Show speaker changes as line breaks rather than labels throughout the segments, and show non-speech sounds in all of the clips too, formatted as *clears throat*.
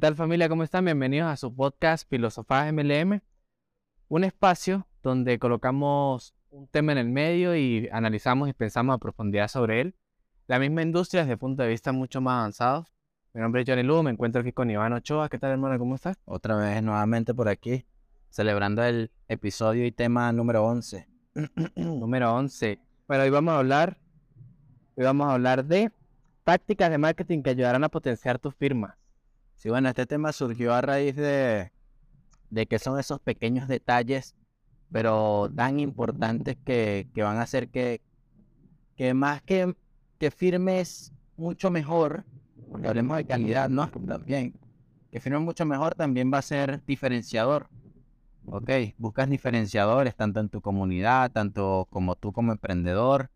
tal familia? ¿Cómo están? Bienvenidos a su podcast Filosofía MLM, un espacio donde colocamos un tema en el medio y analizamos y pensamos a profundidad sobre él. La misma industria desde el punto de vista mucho más avanzado. Mi nombre es Johnny Lu, me encuentro aquí con Iván Ochoa. ¿Qué tal, hermano? ¿Cómo estás?
Otra vez nuevamente por aquí, celebrando el episodio y tema número 11. *clears throat*
Número 11. Bueno, hoy vamos a hablar, hoy vamos a hablar de tácticas de marketing que ayudarán a potenciar tu firma.
Sí, bueno, este tema surgió a raíz de, de que son esos pequeños detalles, pero tan importantes que, que van a hacer que, que más que, que firmes mucho mejor, porque hablemos de calidad, ¿no? *laughs* También, que firmes mucho mejor también va a ser diferenciador. Ok, buscas diferenciadores tanto en tu comunidad, tanto como tú como emprendedor.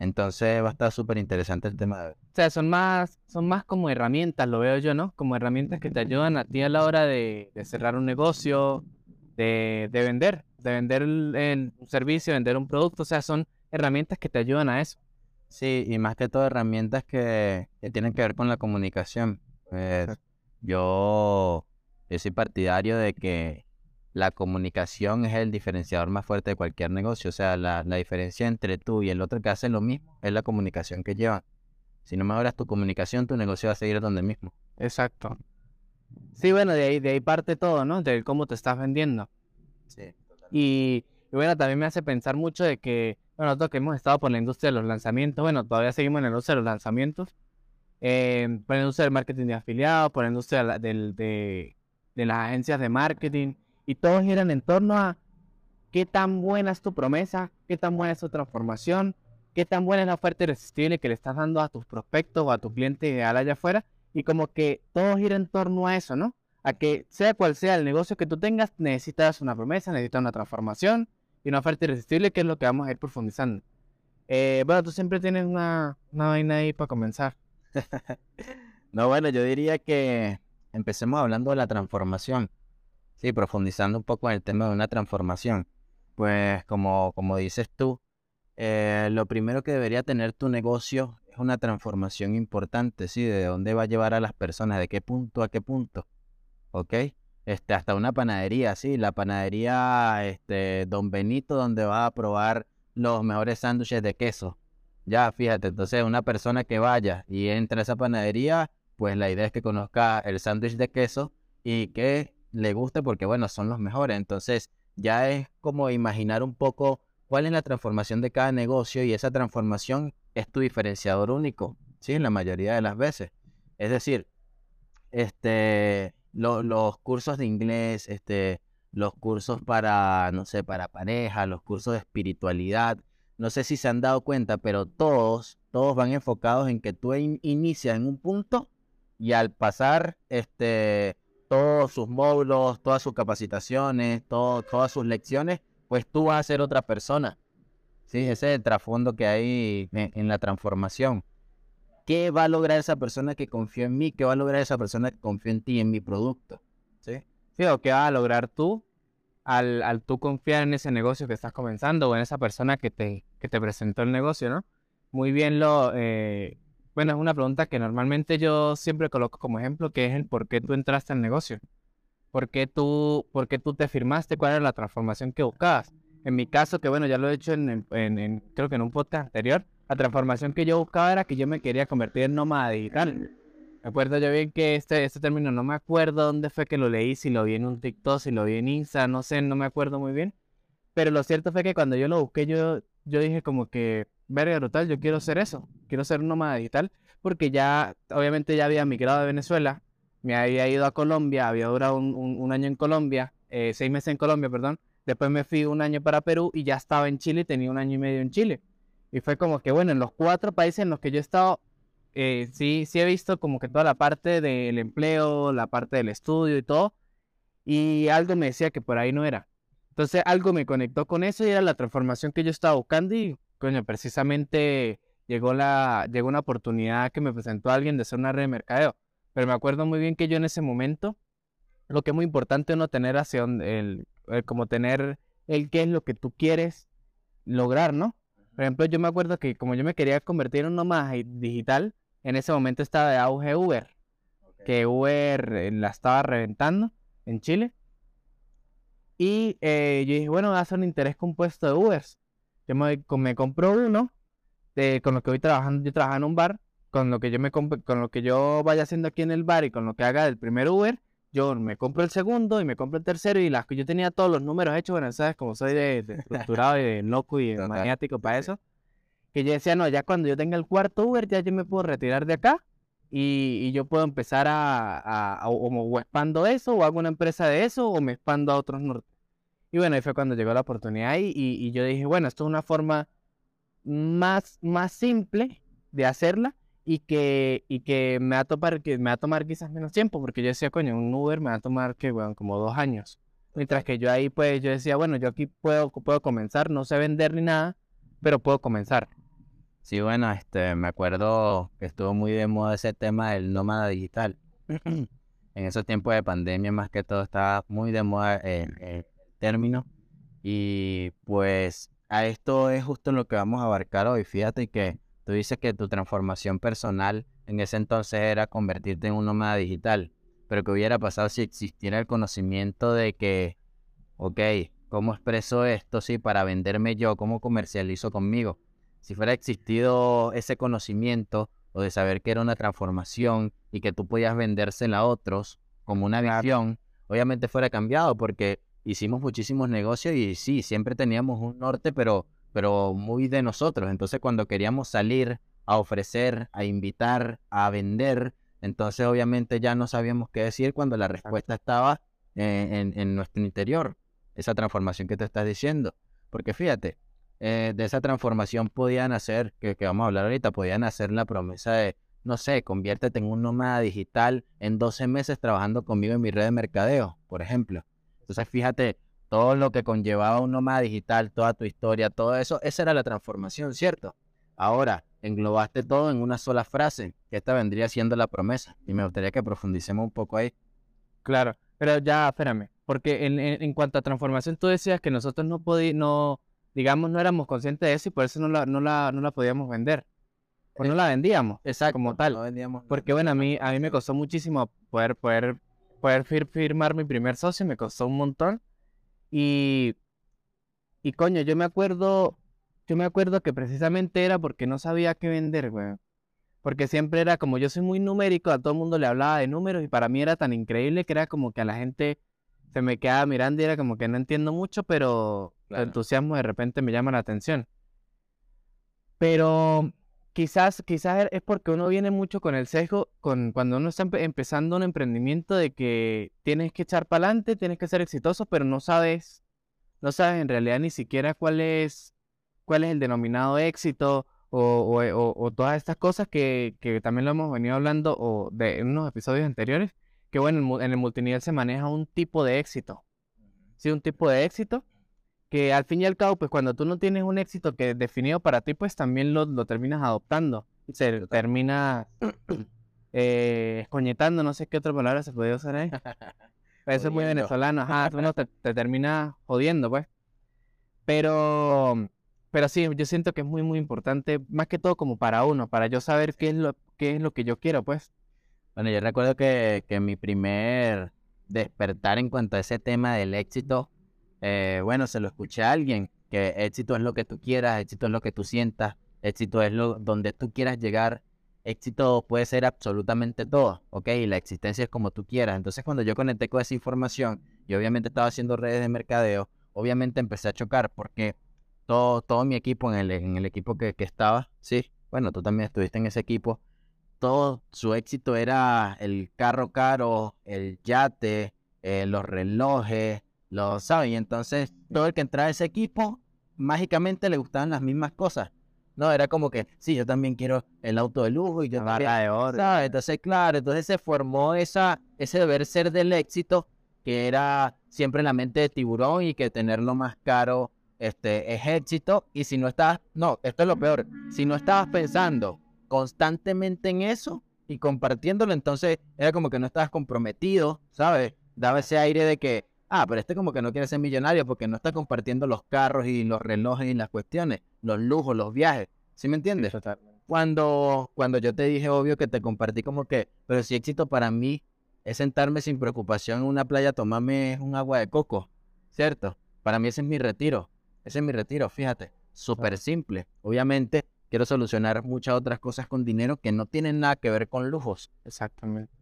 Entonces va a estar súper interesante el tema de.
O sea, son más, son más como herramientas, lo veo yo, ¿no? Como herramientas que te ayudan a ti a la hora de, de cerrar un negocio, de, de vender, de vender el, el- un servicio, vender un producto. O sea, son herramientas que te ayudan a eso.
Sí, y más que todo herramientas que, que tienen que ver con la comunicación. Pues, yo, yo soy partidario de que la comunicación es el diferenciador más fuerte de cualquier negocio. O sea, la, la diferencia entre tú y el otro que hace lo mismo es la comunicación que llevan. Si no mejoras tu comunicación, tu negocio va a seguir donde mismo.
Exacto. Sí, bueno, de ahí, de ahí parte todo, ¿no? De cómo te estás vendiendo.
Sí.
Y, y bueno, también me hace pensar mucho de que, bueno, nosotros que hemos estado por la industria de los lanzamientos, bueno, todavía seguimos en la industria de los lanzamientos, eh, por la industria del marketing de afiliados, por la industria de, de las agencias de marketing, y todos giran en torno a qué tan buena es tu promesa, qué tan buena es tu transformación, qué tan buena es la oferta irresistible que le estás dando a tus prospectos o a tu cliente ideal allá afuera, y como que todo gira en torno a eso, ¿no? a que sea cual sea el negocio que tú tengas, necesitas una promesa, necesitas una transformación y una oferta irresistible, que es lo que vamos a ir profundizando. Eh, bueno, tú siempre tienes una, una vaina ahí para comenzar. *laughs*
No, bueno, yo diría que empecemos hablando de la transformación. Sí, profundizando un poco en el tema de una transformación. Pues como, como dices tú, eh, lo primero que debería tener tu negocio es una transformación importante, ¿sí? De dónde va a llevar a las personas, de qué punto a qué punto, ¿ok? Este, hasta una panadería, sí, la panadería, este, Don Benito, donde va a probar los mejores sándwiches de queso. Ya, fíjate, entonces una persona que vaya y entre a esa panadería, pues la idea es que conozca el sándwich de queso y que le guste porque, bueno, son los mejores. Entonces, ya es como imaginar un poco cuál es la transformación de cada negocio y esa transformación es tu diferenciador único, ¿sí? En la mayoría de las veces. Es decir, este, lo- los cursos de inglés, este, los cursos para, no sé, para pareja, los cursos de espiritualidad, no sé si se han dado cuenta, pero todos, todos van enfocados en que tú in- inicias en un punto y al pasar, este, todos sus módulos, todas sus capacitaciones, todas sus lecciones, pues tú vas a ser otra persona. Sí, ese es el trasfondo que hay en, en la transformación. ¿Qué va a lograr esa persona que confió en mí? ¿Qué va a lograr esa persona que confió en ti, en mi producto? ¿Sí?
Sí, o qué vas a lograr tú al, al tú confiar en ese negocio que estás comenzando o en esa persona que te, que te presentó el negocio, ¿no? Muy bien lo... eh, bueno, es una pregunta que normalmente yo siempre coloco como ejemplo, que es el por qué tú entraste al negocio. ¿Por qué tú, por qué tú te firmaste? ¿Cuál era la transformación que buscabas? En mi caso, que bueno, ya lo he hecho en, creo que en un podcast anterior, la transformación que yo buscaba era que yo me quería convertir en nómada digital. Me acuerdo yo bien que este, este término, no me acuerdo dónde fue que lo leí, si lo vi en un TikTok, si lo vi en Insta, no sé, no me acuerdo muy bien. Pero lo cierto fue que cuando yo lo busqué, yo, yo dije como que, verga brutal, yo quiero ser eso, quiero ser nómada digital, porque ya, obviamente ya había migrado de Venezuela, me había ido a Colombia, había durado un año en Colombia, eh, seis meses en Colombia, perdón, después me fui un año para Perú y ya estaba en Chile, tenía un año y medio en Chile. Y fue como que, bueno, en los cuatro países en los que yo he estado, eh, sí, sí he visto como que toda la parte del empleo, la parte del estudio y todo, y algo me decía que por ahí no era. Entonces algo me conectó con eso y era la transformación que yo estaba buscando y, coño, precisamente llegó la, llegó una oportunidad que me presentó alguien de hacer una red de mercadeo. Pero me acuerdo muy bien que yo en ese momento, lo que es muy importante uno tener hacia el, el como tener el qué es lo que tú quieres lograr, ¿no? Por ejemplo, yo me acuerdo que como yo me quería convertir en un di- digital, en ese momento estaba de auge Uber. que Uber eh, la estaba reventando en Chile. Y eh, yo dije, bueno, voy a hacer un interés compuesto de Ubers. Yo me, me compro uno, de, con lo que voy trabajando, yo trabajo en un bar, con lo que yo me con lo que yo vaya haciendo aquí en el bar y con lo que haga del primer Uber, yo me compro el segundo y me compro el tercero y las yo tenía todos los números hechos, bueno, sabes como soy de, estructurado y de loco y *laughs* maniático para eso, que yo decía, no, ya cuando yo tenga el cuarto Uber, ya yo me puedo retirar de acá y, yo puedo empezar a, o, expando eso, o hago una empresa de eso, o me expando a otros norte. Y bueno, ahí fue cuando llegó la oportunidad y, y, yo dije, bueno, esto es una forma más, más simple de hacerla y que, y que me va a tomar, que me va a tomar quizás menos tiempo, porque yo decía, coño, un Uber me va a tomar que, bueno, como dos años. Mientras que yo ahí, pues, yo decía, bueno, yo aquí puedo, puedo comenzar, no sé vender ni nada, pero puedo comenzar.
Sí, bueno, este, me acuerdo que estuvo muy de moda ese tema del nómada digital. en esos tiempos de pandemia, más que todo, estaba muy de moda el, término. Y pues a esto es justo lo que vamos a abarcar hoy. Fíjate que tú dices que tu transformación personal en ese entonces era convertirte en un nómada digital. Pero ¿qué hubiera pasado si existiera el conocimiento de que, ok, ¿cómo expreso esto? Sí, para venderme yo, ¿cómo comercializo conmigo? Si fuera existido ese conocimiento o de saber que era una transformación y que tú podías vendérsela a otros como una visión, obviamente fuera cambiado porque hicimos muchísimos negocios y sí, siempre teníamos un norte, pero, pero muy de nosotros. Entonces cuando queríamos salir a ofrecer, a invitar, a vender, entonces obviamente ya no sabíamos qué decir cuando la respuesta estaba en, en nuestro interior, esa transformación que te estás diciendo. Porque fíjate, eh, de esa transformación podían hacer, que, vamos a hablar ahorita, podían hacer la promesa de, no sé, conviértete en un nómada digital en 12 meses trabajando conmigo en mi red de mercadeo, por ejemplo. Entonces, fíjate, todo lo que conllevaba un nómada digital, toda tu historia, todo eso, esa era la transformación, ¿cierto? Ahora, englobaste todo en una sola frase, que esta vendría siendo la promesa. Y me gustaría que profundicemos un poco ahí.
Claro, pero ya, espérame, porque en, en, cuanto a transformación, tú decías que nosotros no podíamos, no, digamos, no éramos conscientes de eso y por eso no la, no la, no la podíamos vender. O no la vendíamos, exacto, como tal. Porque bueno, a mí, a mí me costó muchísimo poder, poder, poder firmar mi primer socio, me costó un montón. Y, y coño, yo me acuerdo, yo me acuerdo que precisamente era porque no sabía qué vender, güey. Porque siempre era como yo soy muy numérico, a todo el mundo le hablaba de números y para mí era tan increíble que era como que a la gente se me quedaba mirando y era como que no entiendo mucho, pero el entusiasmo de repente me llama la atención. Pero quizás, quizás es porque uno viene mucho con el sesgo, con cuando uno está empezando un emprendimiento de que tienes que echar para adelante, tienes que ser exitoso, pero no sabes, no sabes en realidad ni siquiera cuál es, cuál es el denominado éxito o, o, todas estas cosas que, que, también lo hemos venido hablando o de, en unos episodios anteriores, que bueno, en el multinivel se maneja un tipo de éxito. Sí, un tipo de éxito que al fin y al cabo, pues cuando tú no tienes un éxito que definido para ti, pues también lo, lo terminas adoptando. Se termina *clears throat* eh, escoñetando, no sé qué otra palabra se puede usar ahí. *laughs* Eso es muy venezolano, ajá, uno te, *laughs* te, termina jodiendo, pues. Pero, pero sí, yo siento que es muy, muy importante, más que todo como para uno, para yo saber qué es lo, qué es lo que yo quiero, pues.
Bueno, yo recuerdo que, que mi primer despertar en cuanto a ese tema del éxito eh, bueno, se lo escuché a alguien, que éxito es lo que tú quieras, éxito es lo que tú sientas, éxito es lo donde tú quieras llegar, éxito puede ser absolutamente todo, ¿ok? La existencia es como tú quieras. Entonces cuando yo conecté con esa información y obviamente estaba haciendo redes de mercadeo, obviamente empecé a chocar porque todo, todo mi equipo, en el, en el equipo que, que estaba, sí, bueno, tú también estuviste en ese equipo, todo su éxito era el carro caro, el yate, eh, los relojes, lo saben. Y entonces todo el que entraba a ese equipo, mágicamente le gustaban las mismas cosas. No, era como que, sí, yo también quiero el auto de lujo y yo
también, de oro.
Entonces, claro, entonces se formó esa, ese deber ser del éxito que era siempre en la mente de tiburón y que tenerlo más caro este, es éxito. Y si no estabas, no, esto es lo peor, si no estabas pensando constantemente en eso y compartiéndolo, entonces era como que no estabas comprometido, ¿sabes? Daba ese aire de que, ah, pero este como que no quiere ser millonario porque no está compartiendo los carros y los relojes y las cuestiones, los lujos, los viajes. ¿Sí me entiendes? cuando, cuando yo te dije, obvio, que te compartí como que, pero si éxito para mí es sentarme sin preocupación en una playa, tomarme un agua de coco, ¿cierto? Para mí ese es mi retiro, ese es mi retiro, fíjate, súper simple. Obviamente quiero solucionar muchas otras cosas con dinero que no tienen nada que ver con lujos.
Exactamente.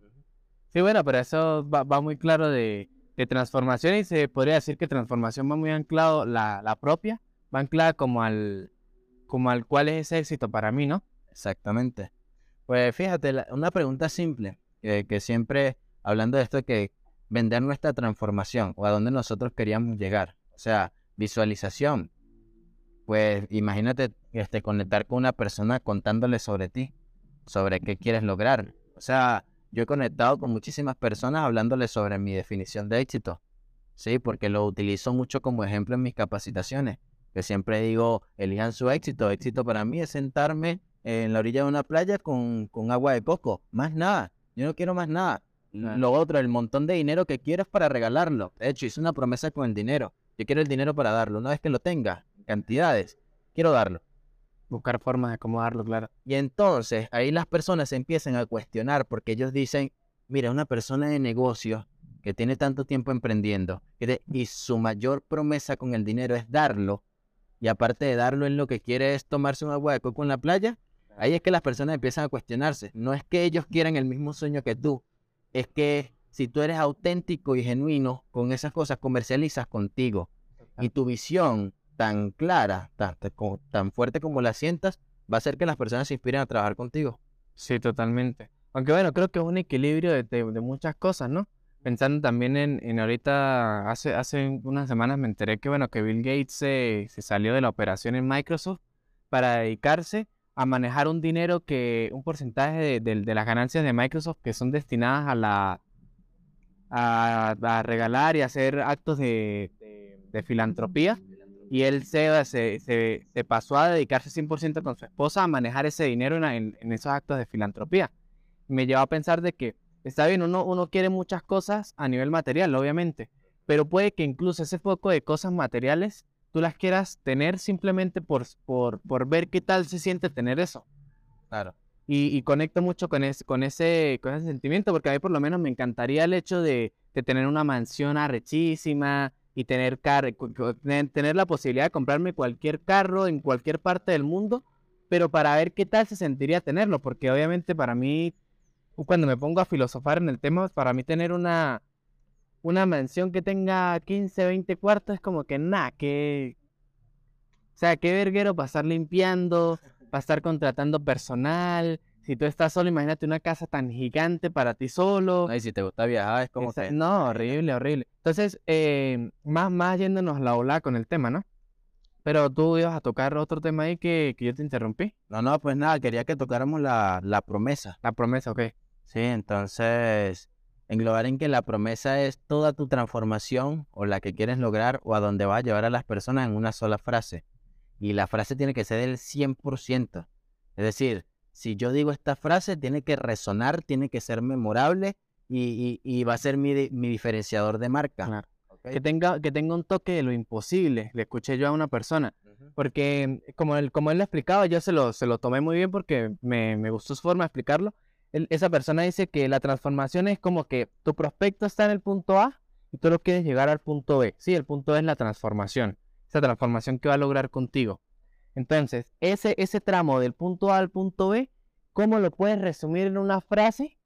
Sí, bueno, pero eso va, muy claro de, transformación y se podría decir que transformación va muy anclado, la, la propia, va anclada como al, como al cuál es ese éxito para mí, ¿no?
Exactamente. Pues fíjate, una pregunta simple, que siempre hablando de esto de que vender nuestra transformación o a dónde nosotros queríamos llegar. O sea, visualización. Pues imagínate este, conectar con una persona contándole sobre ti, sobre qué quieres lograr. O sea, yo he conectado con muchísimas personas hablándole sobre mi definición de éxito. Sí, porque lo utilizo mucho como ejemplo en mis capacitaciones. Que siempre digo, elijan su éxito. Éxito para mí es sentarme en la orilla de una playa con, con agua de coco. Más nada. Yo no quiero más nada. Lo otro, el montón de dinero que quieres para regalarlo. De hecho, hice una promesa con el dinero. Yo quiero el dinero para darlo. Una vez que lo tenga, cantidades, quiero darlo.
Buscar formas de acomodarlo, claro.
Y entonces ahí las personas se empiezan a cuestionar porque ellos dicen, mira, una persona de negocio que tiene tanto tiempo emprendiendo y su mayor promesa con el dinero es darlo, y aparte de darlo, en lo que quiere es tomarse un agua de coco en la playa, ahí es que las personas empiezan a cuestionarse. No es que ellos quieran el mismo sueño que tú, es que si tú eres auténtico y genuino con esas cosas, comercializas contigo. Y tu visión tan clara, tan, fuerte como la sientas, va a hacer que las personas se inspiren a trabajar contigo.
Sí, totalmente. Aunque bueno, creo que es un equilibrio de, muchas cosas, ¿no? Pensando también en, ahorita, hace, hace unas semanas me enteré que bueno, que Bill Gates se, salió de la operación en Microsoft para dedicarse a manejar un dinero que, un porcentaje de, las ganancias de Microsoft que son destinadas a la a, regalar y hacer actos de, filantropía. Y él se, se, pasó a dedicarse 100% con su esposa a manejar ese dinero en, esos actos de filantropía. Me llevó a pensar de que, está bien, uno, uno quiere muchas cosas a nivel material, obviamente, pero puede que incluso ese foco de cosas materiales tú las quieras tener simplemente por, por, por ver qué tal se siente tener eso.
Claro.
Y, conecto mucho con ese, con, ese, con ese sentimiento, porque a mí por lo menos me encantaría el hecho de, tener una mansión arrechísima y tener, car tener la posibilidad de comprarme cualquier carro en cualquier parte del mundo, pero para ver qué tal se sentiría tenerlo, porque obviamente para mí, cuando me pongo a filosofar en el tema, para mí tener una, una mansión que tenga 15, 20 cuartos es como que nada, que... O sea, qué verguero para estar limpiando, para estar contratando personal. Si tú estás solo, imagínate una casa tan gigante para ti solo.
y si te gusta viajar, es como
que... No, horrible, horrible. Entonces, eh, más, más yéndonos la ola con el tema, ¿no? Pero tú ibas a tocar otro tema ahí que, que yo te interrumpí.
No, no, pues nada, quería que tocáramos la, la promesa.
La promesa, ok.
Sí, entonces englobar en que la promesa es toda tu transformación o la que quieres lograr o a dónde vas a llevar a las personas en una sola frase. Y la frase tiene que ser del 100%. Es decir, si yo digo esta frase, tiene que resonar, tiene que ser memorable y, va a ser mi, diferenciador de marca.
Que, tenga, que tenga un toque de lo imposible, le escuché yo a una persona. Porque como él, como él lo explicaba, yo se lo, se lo tomé muy bien porque me, me gustó su forma de explicarlo esa persona dice que la transformación es como que tu prospecto está en el punto A y tú lo quieres llegar al punto B. Sí, el punto B es la transformación, esa transformación que va a lograr contigo. Entonces, ese, ese tramo del punto A al punto B, ¿cómo lo puedes resumir en una frase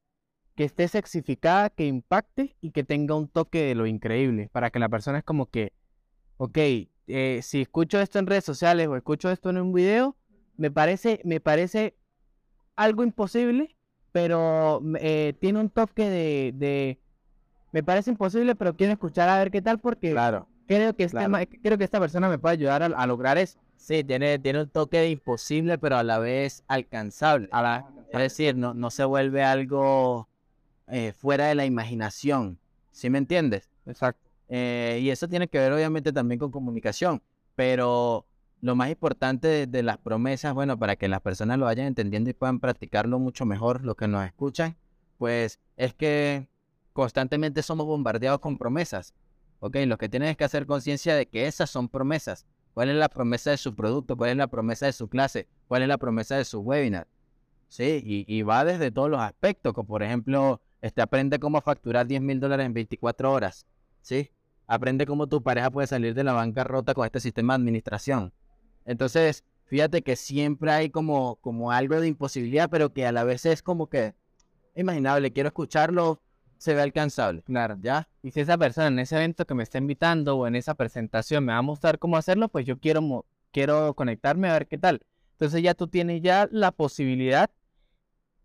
que esté sexificada, que impacte y que tenga un toque de lo increíble? Para que la persona es como que, ok, eh, si escucho esto en redes sociales o escucho esto en un video, me parece, me parece algo imposible, pero eh, tiene un toque de, Me parece imposible, pero quiero escuchar a ver qué tal porque
claro,
creo, que este creo que esta persona me puede ayudar a, lograr eso.
Sí, tiene, tiene un toque de imposible, pero a la vez alcanzable. es decir, no, no se vuelve algo eh, fuera de la imaginación. ¿Sí me entiendes?
Exacto.
Eh, y eso tiene que ver obviamente también con comunicación, pero lo más importante de, las promesas, bueno, para que las personas lo vayan entendiendo y puedan practicarlo mucho mejor, lo que nos escuchan, pues es que constantemente somos bombardeados con promesas. Ok, lo que tienen es que hacer conciencia de que esas son promesas. ¿Cuál es la promesa de su producto? ¿Cuál es la promesa de su clase? ¿Cuál es la promesa de su webinar? Sí, y, y va desde todos los aspectos, como por ejemplo, este, aprende cómo facturar 10 mil dólares en 24 horas, ¿sí? Aprende cómo tu pareja puede salir de la bancarrota con este sistema de administración. Entonces, fíjate que siempre hay como, como algo de imposibilidad, pero que a la vez es como que imaginable, quiero escucharlo, se ve alcanzable.
Claro, ¿ya? Y si esa persona en ese evento que me está invitando o en esa presentación me va a mostrar cómo hacerlo, pues yo quiero, quiero conectarme a ver qué tal. Entonces ya tú tienes ya la posibilidad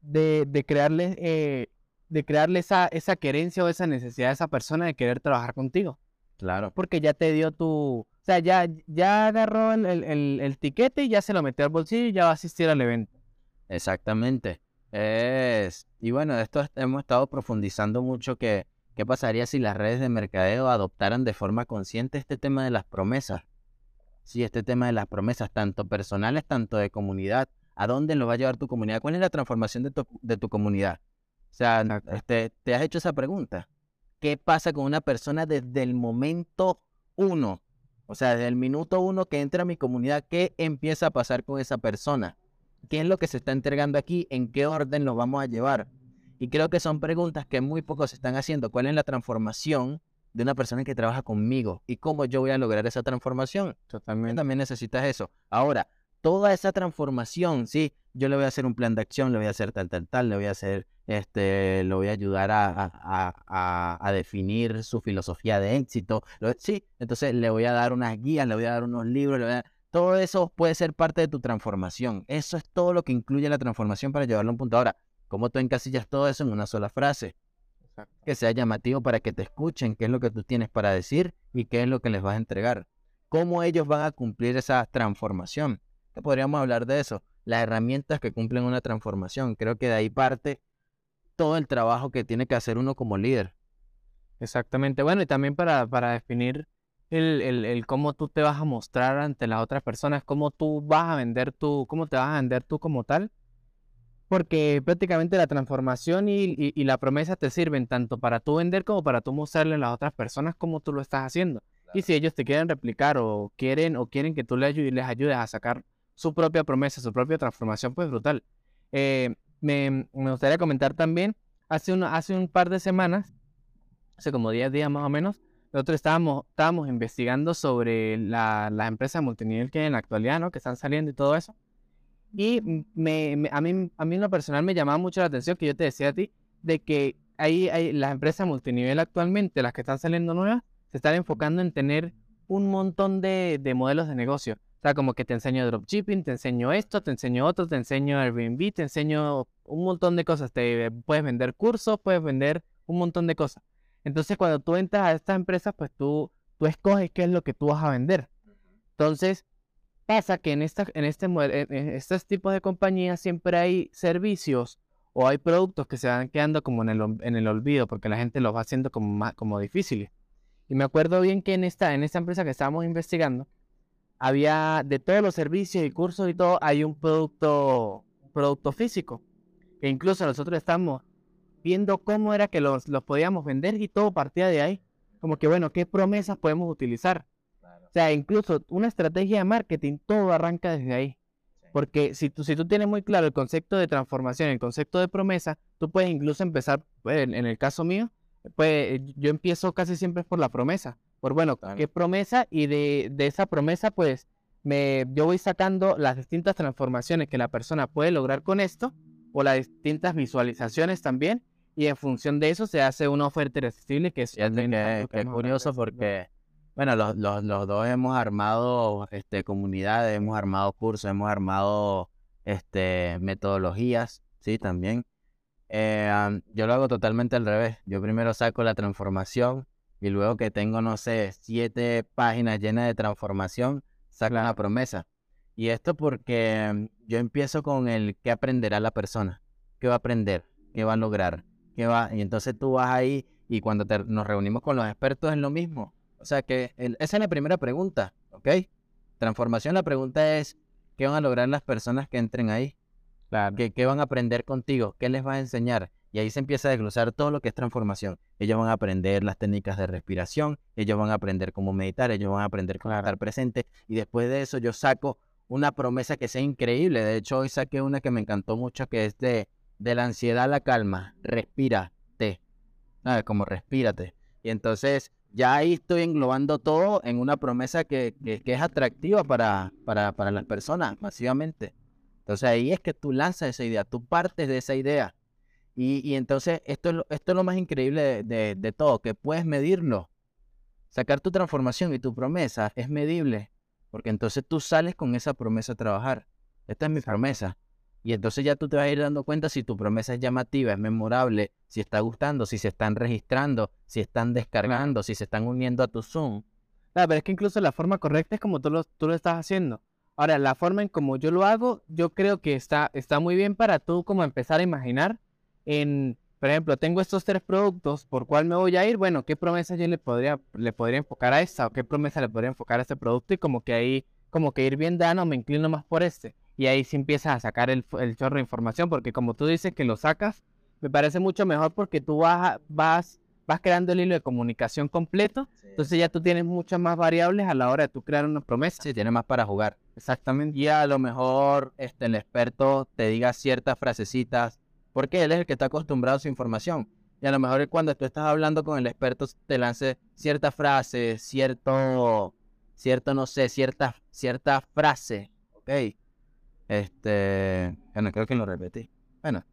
de, de crearle, eh, de crearle esa, esa querencia o esa necesidad a esa persona de querer trabajar contigo.
Claro.
Porque ya te dio tu, o sea, ya, ya agarró el, el, el tiquete y ya se lo metió al bolsillo y ya va a asistir al evento.
Exactamente. Es, y bueno, de esto hemos estado profundizando mucho que qué pasaría si las redes de mercadeo adoptaran de forma consciente este tema de las promesas. Sí, este tema de las promesas, tanto personales, tanto de comunidad. ¿A dónde lo va a llevar tu comunidad? ¿Cuál es la transformación de tu, de tu comunidad? O sea, este, ¿te has hecho esa pregunta? ¿Qué pasa con una persona desde el momento uno? O sea, desde el minuto uno que entra a mi comunidad, ¿qué empieza a pasar con esa persona? ¿Qué es lo que se está entregando aquí? ¿En qué orden lo vamos a llevar? Y creo que son preguntas que muy pocos están haciendo. ¿Cuál es la transformación de una persona que trabaja conmigo? ¿Y cómo yo voy a lograr esa transformación?
Totalmente.
También necesitas eso. Ahora, toda esa transformación, sí, yo le voy a hacer un plan de acción, le voy a hacer tal, tal, tal, le voy a hacer, este, lo voy a ayudar a, a, a, a definir su filosofía de éxito. sí, entonces le voy a dar unas guías, le voy a dar unos libros, le voy a todo eso puede ser parte de tu transformación. Eso es todo lo que incluye la transformación para llevarlo a un punto. Ahora, ¿cómo tú encasillas todo eso en una sola frase? Que sea llamativo para que te escuchen qué es lo que tú tienes para decir y qué es lo que les vas a entregar. ¿Cómo ellos van a cumplir esa transformación? ¿Qué podríamos hablar de eso? Las herramientas que cumplen una transformación. Creo que de ahí parte todo el trabajo que tiene que hacer uno como líder.
Exactamente. Bueno, y también para, para definir el, el, el, cómo tú te vas a mostrar ante las otras personas, cómo tú vas a vender tú, cómo te vas a vender tú como tal. Porque prácticamente la transformación y, y, y, la promesa te sirven tanto para tú vender como para tú mostrarle a las otras personas cómo tú lo estás haciendo. Claro. Y si ellos te quieren replicar o quieren o quieren que tú les ayudes, les ayudes a sacar su propia promesa, su propia transformación, pues brutal. Eh, me, me, gustaría comentar también, hace, una, hace un par de semanas, hace como 10 días más o menos, nosotros estábamos, estábamos investigando sobre las la empresas multinivel que hay en la actualidad, ¿no? Que están saliendo y todo eso. Y me, me, a, mí, a mí en lo personal me llamaba mucho la atención que yo te decía a ti, de que ahí hay las empresas multinivel actualmente, las que están saliendo nuevas, se están enfocando en tener un montón de, de modelos de negocio. O sea, como que te enseño dropshipping, te enseño esto, te enseño otro, te enseño Airbnb, te enseño un montón de cosas. Te puedes vender cursos, puedes vender un montón de cosas. Entonces, cuando tú entras a estas empresas, pues tú, tú escoges qué es lo que tú vas a vender. Entonces, pasa que en, esta, en, este, en estos tipos de compañías siempre hay servicios o hay productos que se van quedando como en el, en el olvido porque la gente los va haciendo como, más, como difíciles. Y me acuerdo bien que en esta, en esta empresa que estábamos investigando, había de todos los servicios y cursos y todo, hay un producto, producto físico. Que incluso nosotros estamos viendo cómo era que los, los podíamos vender y todo partía de ahí. Como que, bueno, ¿qué promesas podemos utilizar? Claro. O sea, incluso una estrategia de marketing, todo arranca desde ahí. Sí. Porque si tú, si tú tienes muy claro el concepto de transformación, el concepto de promesa, tú puedes incluso empezar, pues, en, en el caso mío, pues yo empiezo casi siempre por la promesa. Por bueno, claro. ¿qué promesa? Y de, de esa promesa, pues, me, yo voy sacando las distintas transformaciones que la persona puede lograr con esto, o las distintas visualizaciones también, y en función de eso se hace una oferta irresistible que es
que, que, que curioso porque bueno los, los, los, dos hemos armado este comunidades hemos armado cursos hemos armado este metodologías sí también. Eh, yo lo hago totalmente al revés. Yo primero saco la transformación y luego que tengo no sé siete páginas llenas de transformación saco la promesa y esto porque yo empiezo con el qué aprenderá la persona qué va a aprender qué va a lograr que va, y entonces tú vas ahí y cuando te, nos reunimos con los expertos es lo mismo. O sea que el, esa es la primera pregunta, ¿ok? Transformación, la pregunta es, ¿qué van a lograr las personas que entren ahí? Claro. ¿Qué, ¿Qué, van a aprender contigo? ¿Qué les vas a enseñar? Y ahí se empieza a desglosar todo lo que es transformación. Ellos van a aprender las técnicas de respiración, ellos van a aprender cómo meditar, ellos van a aprender cómo estar presente. Y después de eso yo saco una promesa que sea increíble. De hecho, hoy saqué una que me encantó mucho, que es de, de la ansiedad a la calma. Respírate. ¿Sabes? Como respírate. Y entonces ya ahí estoy englobando todo en una promesa que, que, es atractiva para, para, para las personas masivamente. Entonces ahí es que tú lanzas esa idea, tú partes de esa idea. Y, y entonces esto es, lo, esto es lo más increíble de, de, de todo, que puedes medirlo. Sacar tu transformación y tu promesa es medible, porque entonces tú sales con esa promesa a trabajar. Esta es mi promesa. Y entonces ya tú te vas a ir dando cuenta si tu promesa es llamativa, es memorable, si está gustando, si se están registrando, si están descargando, si se están uniendo a tu Zoom.
Claro, pero es que incluso la forma correcta es como tú lo, tú lo estás haciendo. Ahora, la forma en como yo lo hago, yo creo que está, está muy bien para tú como empezar a imaginar en, por ejemplo, tengo estos tres productos, ¿por cuál me voy a ir? Bueno, ¿qué promesa yo le podría, le podría enfocar a esta? ¿O qué promesa le podría enfocar a este producto? Y como que ahí, como que ir bien dando, me inclino más por este. Y ahí sí empiezas a sacar el, el chorro de información, porque como tú dices que lo sacas, me parece mucho mejor porque tú vas, vas, vas creando el hilo de comunicación completo, entonces ya tú tienes muchas más variables a la hora de tú crear una promesa.
Sí, tiene más para jugar.
Exactamente.
Y a lo mejor este, el experto te diga ciertas frasecitas, porque él es el que está acostumbrado a su información. Y a lo mejor cuando tú estás hablando con el experto te lance cierta frase, cierto, cierto, no sé, cierta, cierta frase, ¿ok? Este, bueno, creo que lo repetí. Bueno,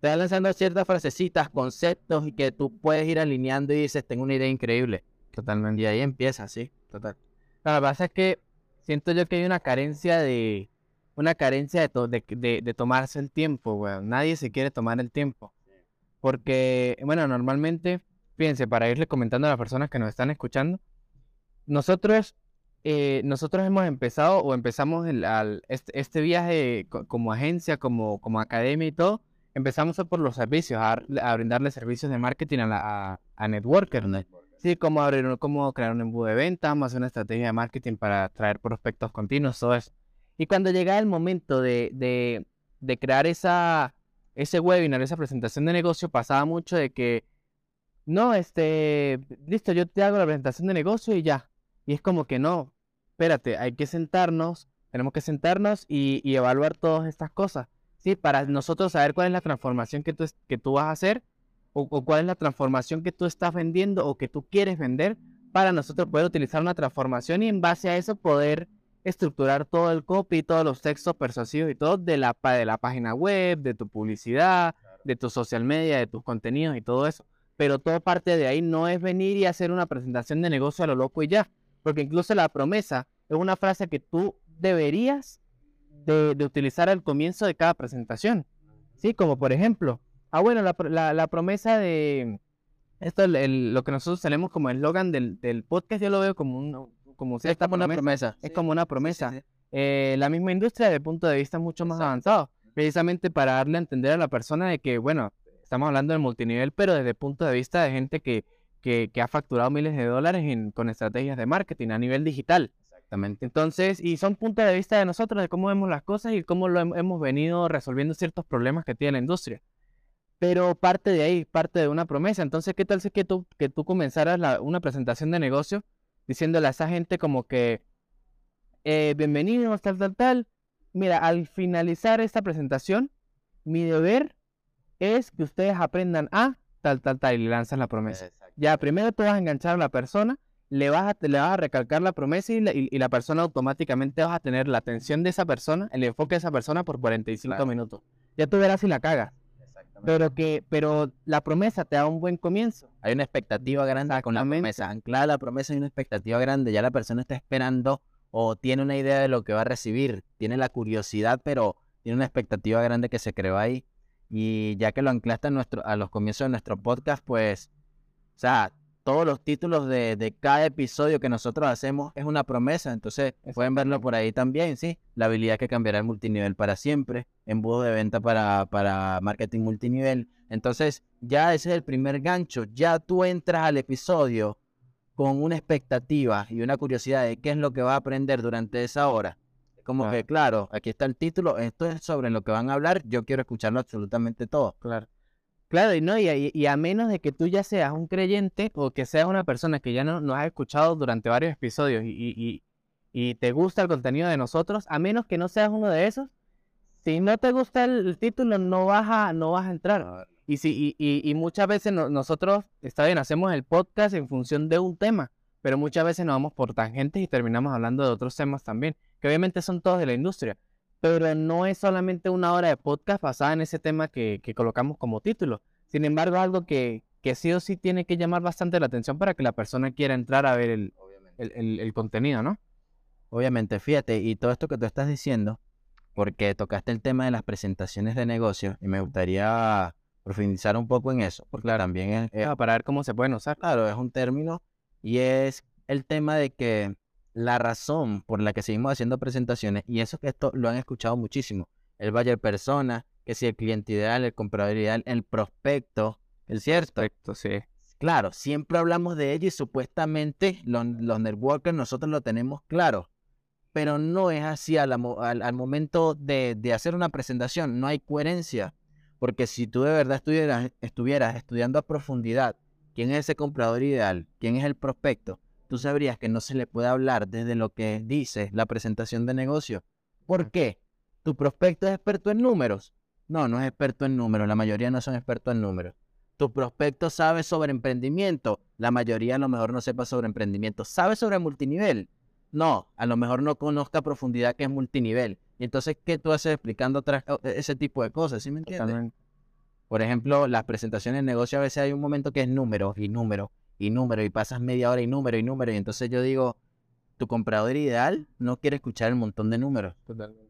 te va lanzando ciertas frasecitas, conceptos y que tú puedes ir alineando y dices, tengo una idea increíble.
Totalmente.
Y ahí empieza, sí, total.
Lo que pasa es que siento yo que hay una carencia de, una carencia de, to- de, de, de tomarse el tiempo, weón. Nadie se quiere tomar el tiempo. Porque, bueno, normalmente, fíjense, para irle comentando a las personas que nos están escuchando, nosotros, eh, nosotros hemos empezado o empezamos el, al, este, este viaje co- como agencia, como, como academia y todo, empezamos por los servicios, a, a brindarle servicios de marketing a, la, a, a networkers. Sí, cómo abrir, cómo crear un embudo de ventas, más una estrategia de marketing para atraer prospectos continuos, todo eso. Y cuando llega el momento de, de, de crear esa, ese webinar, esa presentación de negocio, pasaba mucho de que, no, este, listo, yo te hago la presentación de negocio y ya. Y es como que no, espérate, hay que sentarnos, tenemos que sentarnos y, y evaluar todas estas cosas, ¿sí? Para nosotros saber cuál es la transformación que tú, que tú vas a hacer o, o cuál es la transformación que tú estás vendiendo o que tú quieres vender para nosotros poder utilizar una transformación y en base a eso poder estructurar todo el copy, todos los textos persuasivos y todo de la, de la página web, de tu publicidad, de tu social media, de tus contenidos y todo eso. Pero todo parte de ahí no es venir y hacer una presentación de negocio a lo loco y ya. Porque incluso la promesa es una frase que tú deberías de, de utilizar al comienzo de cada presentación. Sí, como por ejemplo, ah bueno, la, la, la promesa de, esto es lo que nosotros tenemos como eslogan del, del podcast, yo lo veo como, un, como
Sí, es
cierta
como una
promesa. Es como una promesa. Eh, la misma industria desde el punto de vista mucho más
Exacto.
avanzado, precisamente para darle a entender a la persona de que, bueno, estamos hablando del multinivel, pero desde el punto de vista de gente que, que, que ha facturado miles de dólares en- con estrategias de marketing a nivel digital.
Exactamente.
Entonces, y son puntos de vista de nosotros, de cómo vemos las cosas y cómo lo hem- hemos venido resolviendo ciertos problemas que tiene la industria. Pero parte de ahí, parte de una promesa. Entonces, ¿qué tal si que tú, que tú comenzaras la- una presentación de negocio diciéndole a esa gente como que, eh, bienvenidos, tal, tal, tal. Mira, al finalizar esta presentación, mi deber es que ustedes aprendan a tal, tal, tal, y le lanzas la promesa. Ya, primero tú vas a enganchar a la persona, le vas a, le vas a recalcar la promesa y la, y- y la persona automáticamente vas a tener la atención de esa persona, el enfoque de esa persona por 45
Claro.
minutos. Ya tú verás si la cagas. Pero que, pero la promesa te da un buen comienzo.
Hay una expectativa grande con la promesa. Anclada la promesa hay una expectativa grande. Ya la persona está esperando o tiene una idea de lo que va a recibir. Tiene la curiosidad, pero tiene una expectativa grande que se creó ahí. Y ya que lo anclaste a, nuestro, a los comienzos de nuestro podcast, pues, o sea, todos los títulos de, de cada episodio que nosotros hacemos es una promesa. Entonces, pueden verlo por ahí también, ¿sí? La habilidad que cambiará el multinivel para siempre. Embudo de venta para, para marketing multinivel. Entonces, ya ese es el primer gancho. Ya tú entras al episodio con una expectativa y una curiosidad de qué es lo que va a aprender durante esa hora. Como
Claro.
que, claro, aquí está el título, esto es sobre lo que van a hablar, yo quiero escucharlo absolutamente todo.
Claro. Claro, y no, y, a- y a menos de que tú ya seas un creyente o que seas una persona que ya no nos has escuchado durante varios episodios y, y, te gusta el contenido de nosotros, a menos que no seas uno de esos, si no te gusta el, título, no vas a, no vas a entrar. Y, si, y, y, muchas veces nosotros, está bien, hacemos el podcast en función de un tema, pero muchas veces nos vamos por tangentes y terminamos hablando de otros temas también, que obviamente son todos de la industria, pero no es solamente una hora de podcast basada en ese tema que, que colocamos como título. Sin embargo, algo que, que sí o sí tiene que llamar bastante la atención para que la persona quiera entrar a ver el, el, el, contenido, ¿no?
Obviamente, fíjate, y todo esto que tú estás diciendo, porque tocaste el tema de las presentaciones de negocios y me gustaría profundizar un poco en eso, porque claro, también es,
para ver cómo se pueden usar.
Claro, es un término y es el tema de que la razón por la que seguimos haciendo presentaciones, y eso que esto lo han escuchado muchísimo, el buyer persona, que si el cliente ideal, el comprador ideal, el prospecto, el cierto.
Prospecto, sí.
Claro, siempre hablamos de ello y supuestamente los, networkers nosotros lo tenemos claro, pero no es así al, al, momento de, de, hacer una presentación, no hay coherencia, porque si tú de verdad estuvieras, estuvieras estudiando a profundidad quién es ese comprador ideal, quién es el prospecto, tú sabrías que no se le puede hablar desde lo que dice la presentación de negocio. ¿Por qué? ¿Tu prospecto es experto en números? No, no es experto en números, la mayoría no son expertos en números. ¿Tu prospecto sabe sobre emprendimiento? La mayoría a lo mejor no sepa sobre emprendimiento. ¿Sabe sobre multinivel? No, a lo mejor no conozca a profundidad que es multinivel. Y entonces, ¿qué tú haces explicando ese tipo de cosas? ¿Sí me entiendes? Por ejemplo, las presentaciones de negocio a veces hay un momento que es número y número y número y pasas media hora y número y número y entonces yo digo, tu comprador ideal no quiere escuchar el montón de números.
Totalmente.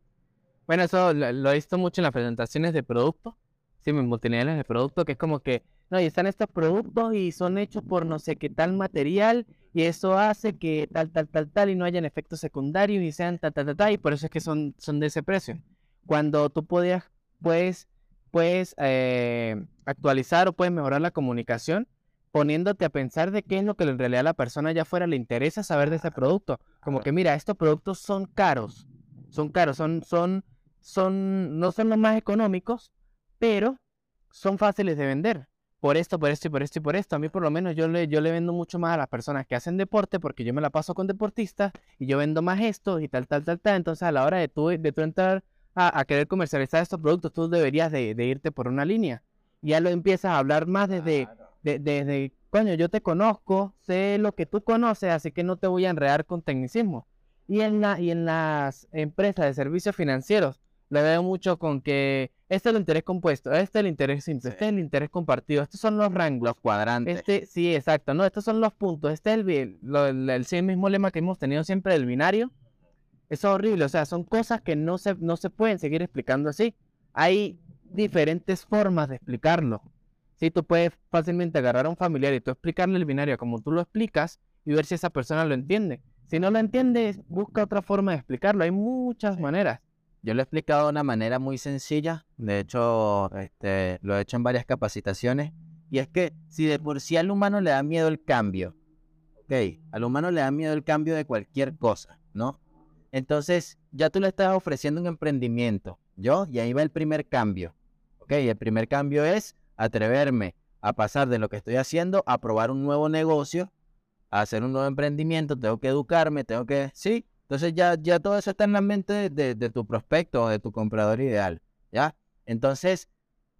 Bueno, eso lo, he visto mucho en las presentaciones de producto, sí, en multiniveles de producto, que es como que, no, y están estos productos y son hechos por no sé qué tal material y eso hace que tal, tal, tal, tal y no hayan efectos secundarios y sean tal, tal, tal, tal y por eso es que son, son de ese precio. Cuando tú podías, puedes puedes eh, actualizar o puedes mejorar la comunicación poniéndote a pensar de qué es lo que en realidad a la persona allá afuera le interesa saber de ese producto. Como que mira, estos productos son caros, son caros, son, son, son, no son los más económicos, pero son fáciles de vender. Por esto, por esto y por esto y por esto. A mí por lo menos yo le, yo le vendo mucho más a las personas que hacen deporte porque yo me la paso con deportistas y yo vendo más esto y tal, tal, tal, tal. Entonces a la hora de tú, de tú entrar a, querer comercializar estos productos, tú deberías de, irte por una línea. Ya lo empiezas a hablar más desde, desde, coño, yo te conozco, sé lo que tú conoces, así que no te voy a enredar con tecnicismo. Y en, la, y en las empresas de servicios financieros, le veo mucho con que este es el interés compuesto, este es el interés simple, este es el interés compartido, estos son los rangos.
Los cuadrantes.
Este, sí, exacto, no, estos son los puntos, este es el, el, el mismo lema que hemos tenido siempre del binario, es horrible, o sea, son cosas que no se, no se pueden seguir explicando así. Hay diferentes formas de explicarlo. Si tú puedes fácilmente agarrar a un familiar y tú explicarle el binario como tú lo explicas y ver si esa persona lo entiende. Si no lo entiende, busca otra forma de explicarlo. Hay muchas maneras.
Yo lo he explicado de una manera muy sencilla. De hecho, este, lo he hecho en varias capacitaciones. Y es que si de por sí al humano le da miedo el cambio, ok, al humano le da miedo el cambio de cualquier cosa, ¿no? Entonces, ya tú le estás ofreciendo un emprendimiento, ¿yo? Y ahí va el primer cambio. ¿Ok? El primer cambio es atreverme a pasar de lo que estoy haciendo a probar un nuevo negocio, a hacer un nuevo emprendimiento, tengo que educarme, tengo que... Sí, entonces ya, ya todo eso está en la mente de, de tu prospecto o de tu comprador ideal, ¿ya? Entonces,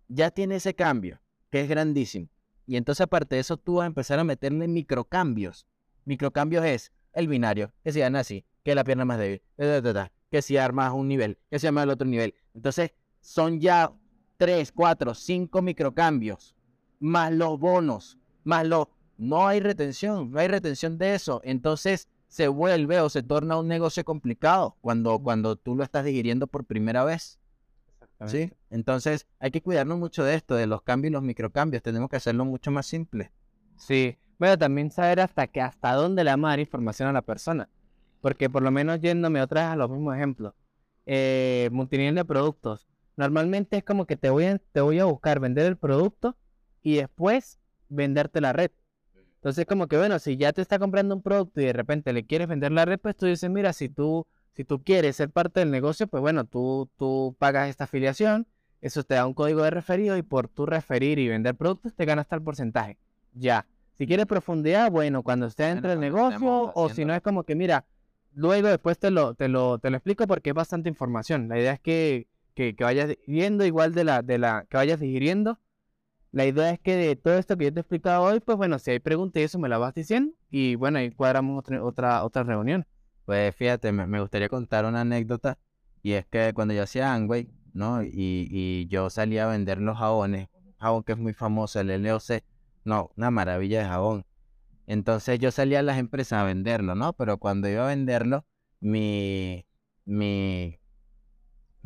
ya tiene ese cambio, que es grandísimo. Y entonces aparte de eso, tú vas a empezar a meterle microcambios. Microcambios es el binario, que se llama así, que la pierna más débil, que si armas un nivel, que si armas el otro nivel. Entonces, son ya 3, 4, 5 microcambios, más los bonos, más los... No hay retención, no hay retención de eso. Entonces, se vuelve o se torna un negocio complicado cuando, cuando tú lo estás digiriendo por primera vez. ¿Sí? Entonces, hay que cuidarnos mucho de esto, de los cambios y los microcambios. Tenemos que hacerlo mucho más simple.
Sí. Bueno, también saber hasta que hasta dónde le vamos a dar información a la persona. Porque por lo menos yéndome otra vez a los mismos ejemplos. Eh, multinivel de productos. Normalmente es como que te voy, a, te voy a buscar vender el producto y después venderte la red. Entonces como que bueno, si ya te está comprando un producto y de repente le quieres vender la red, pues tú dices, mira, si tú, si tú quieres ser parte del negocio, pues bueno, tú, tú pagas esta afiliación, eso te da un código de referido y por tu referir y vender productos te ganas tal porcentaje. Ya. Si quieres profundidad, bueno, cuando esté dentro del negocio, o si no es como que, mira, luego después te lo, te lo, te lo explico porque es bastante información. La idea es que, que, vayas viendo igual de la, de la, que vayas digiriendo. La idea es que de todo esto que yo te he explicado hoy, pues bueno, si hay preguntas y eso me la vas diciendo. Y bueno, ahí cuadramos otra, otra, otra reunión.
Pues fíjate, me, me gustaría contar una anécdota. Y es que cuando yo hacía Angway, ¿no? Y, y yo salía a vender los jabones, jabón que es muy famoso, el LOC. No, una maravilla de jabón. Entonces yo salía a las empresas a venderlo, ¿no? Pero cuando iba a venderlo, mi, mi,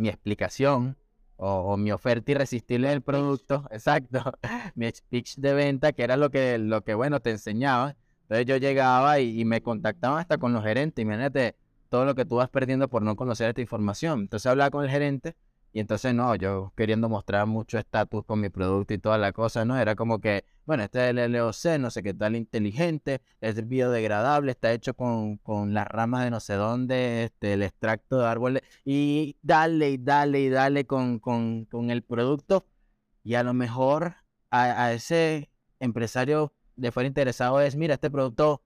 mi explicación o, mi oferta irresistible del producto, *laughs* exacto, mi speech de venta, que era lo que, lo que bueno, te enseñaba. Entonces yo llegaba y, y me contactaban hasta con los gerentes. Imagínate todo lo que tú vas perdiendo por no conocer esta información. Entonces hablaba con el gerente y entonces no, yo queriendo mostrar mucho estatus con mi producto y toda la cosa, ¿no? Era como que, bueno, este es el LOC, no sé qué tal, inteligente, es biodegradable, está hecho con, con las ramas de no sé dónde, este, el extracto de árboles, y dale y dale y dale con, con, con el producto. Y a lo mejor a, a ese empresario le fuera interesado es, mira, este producto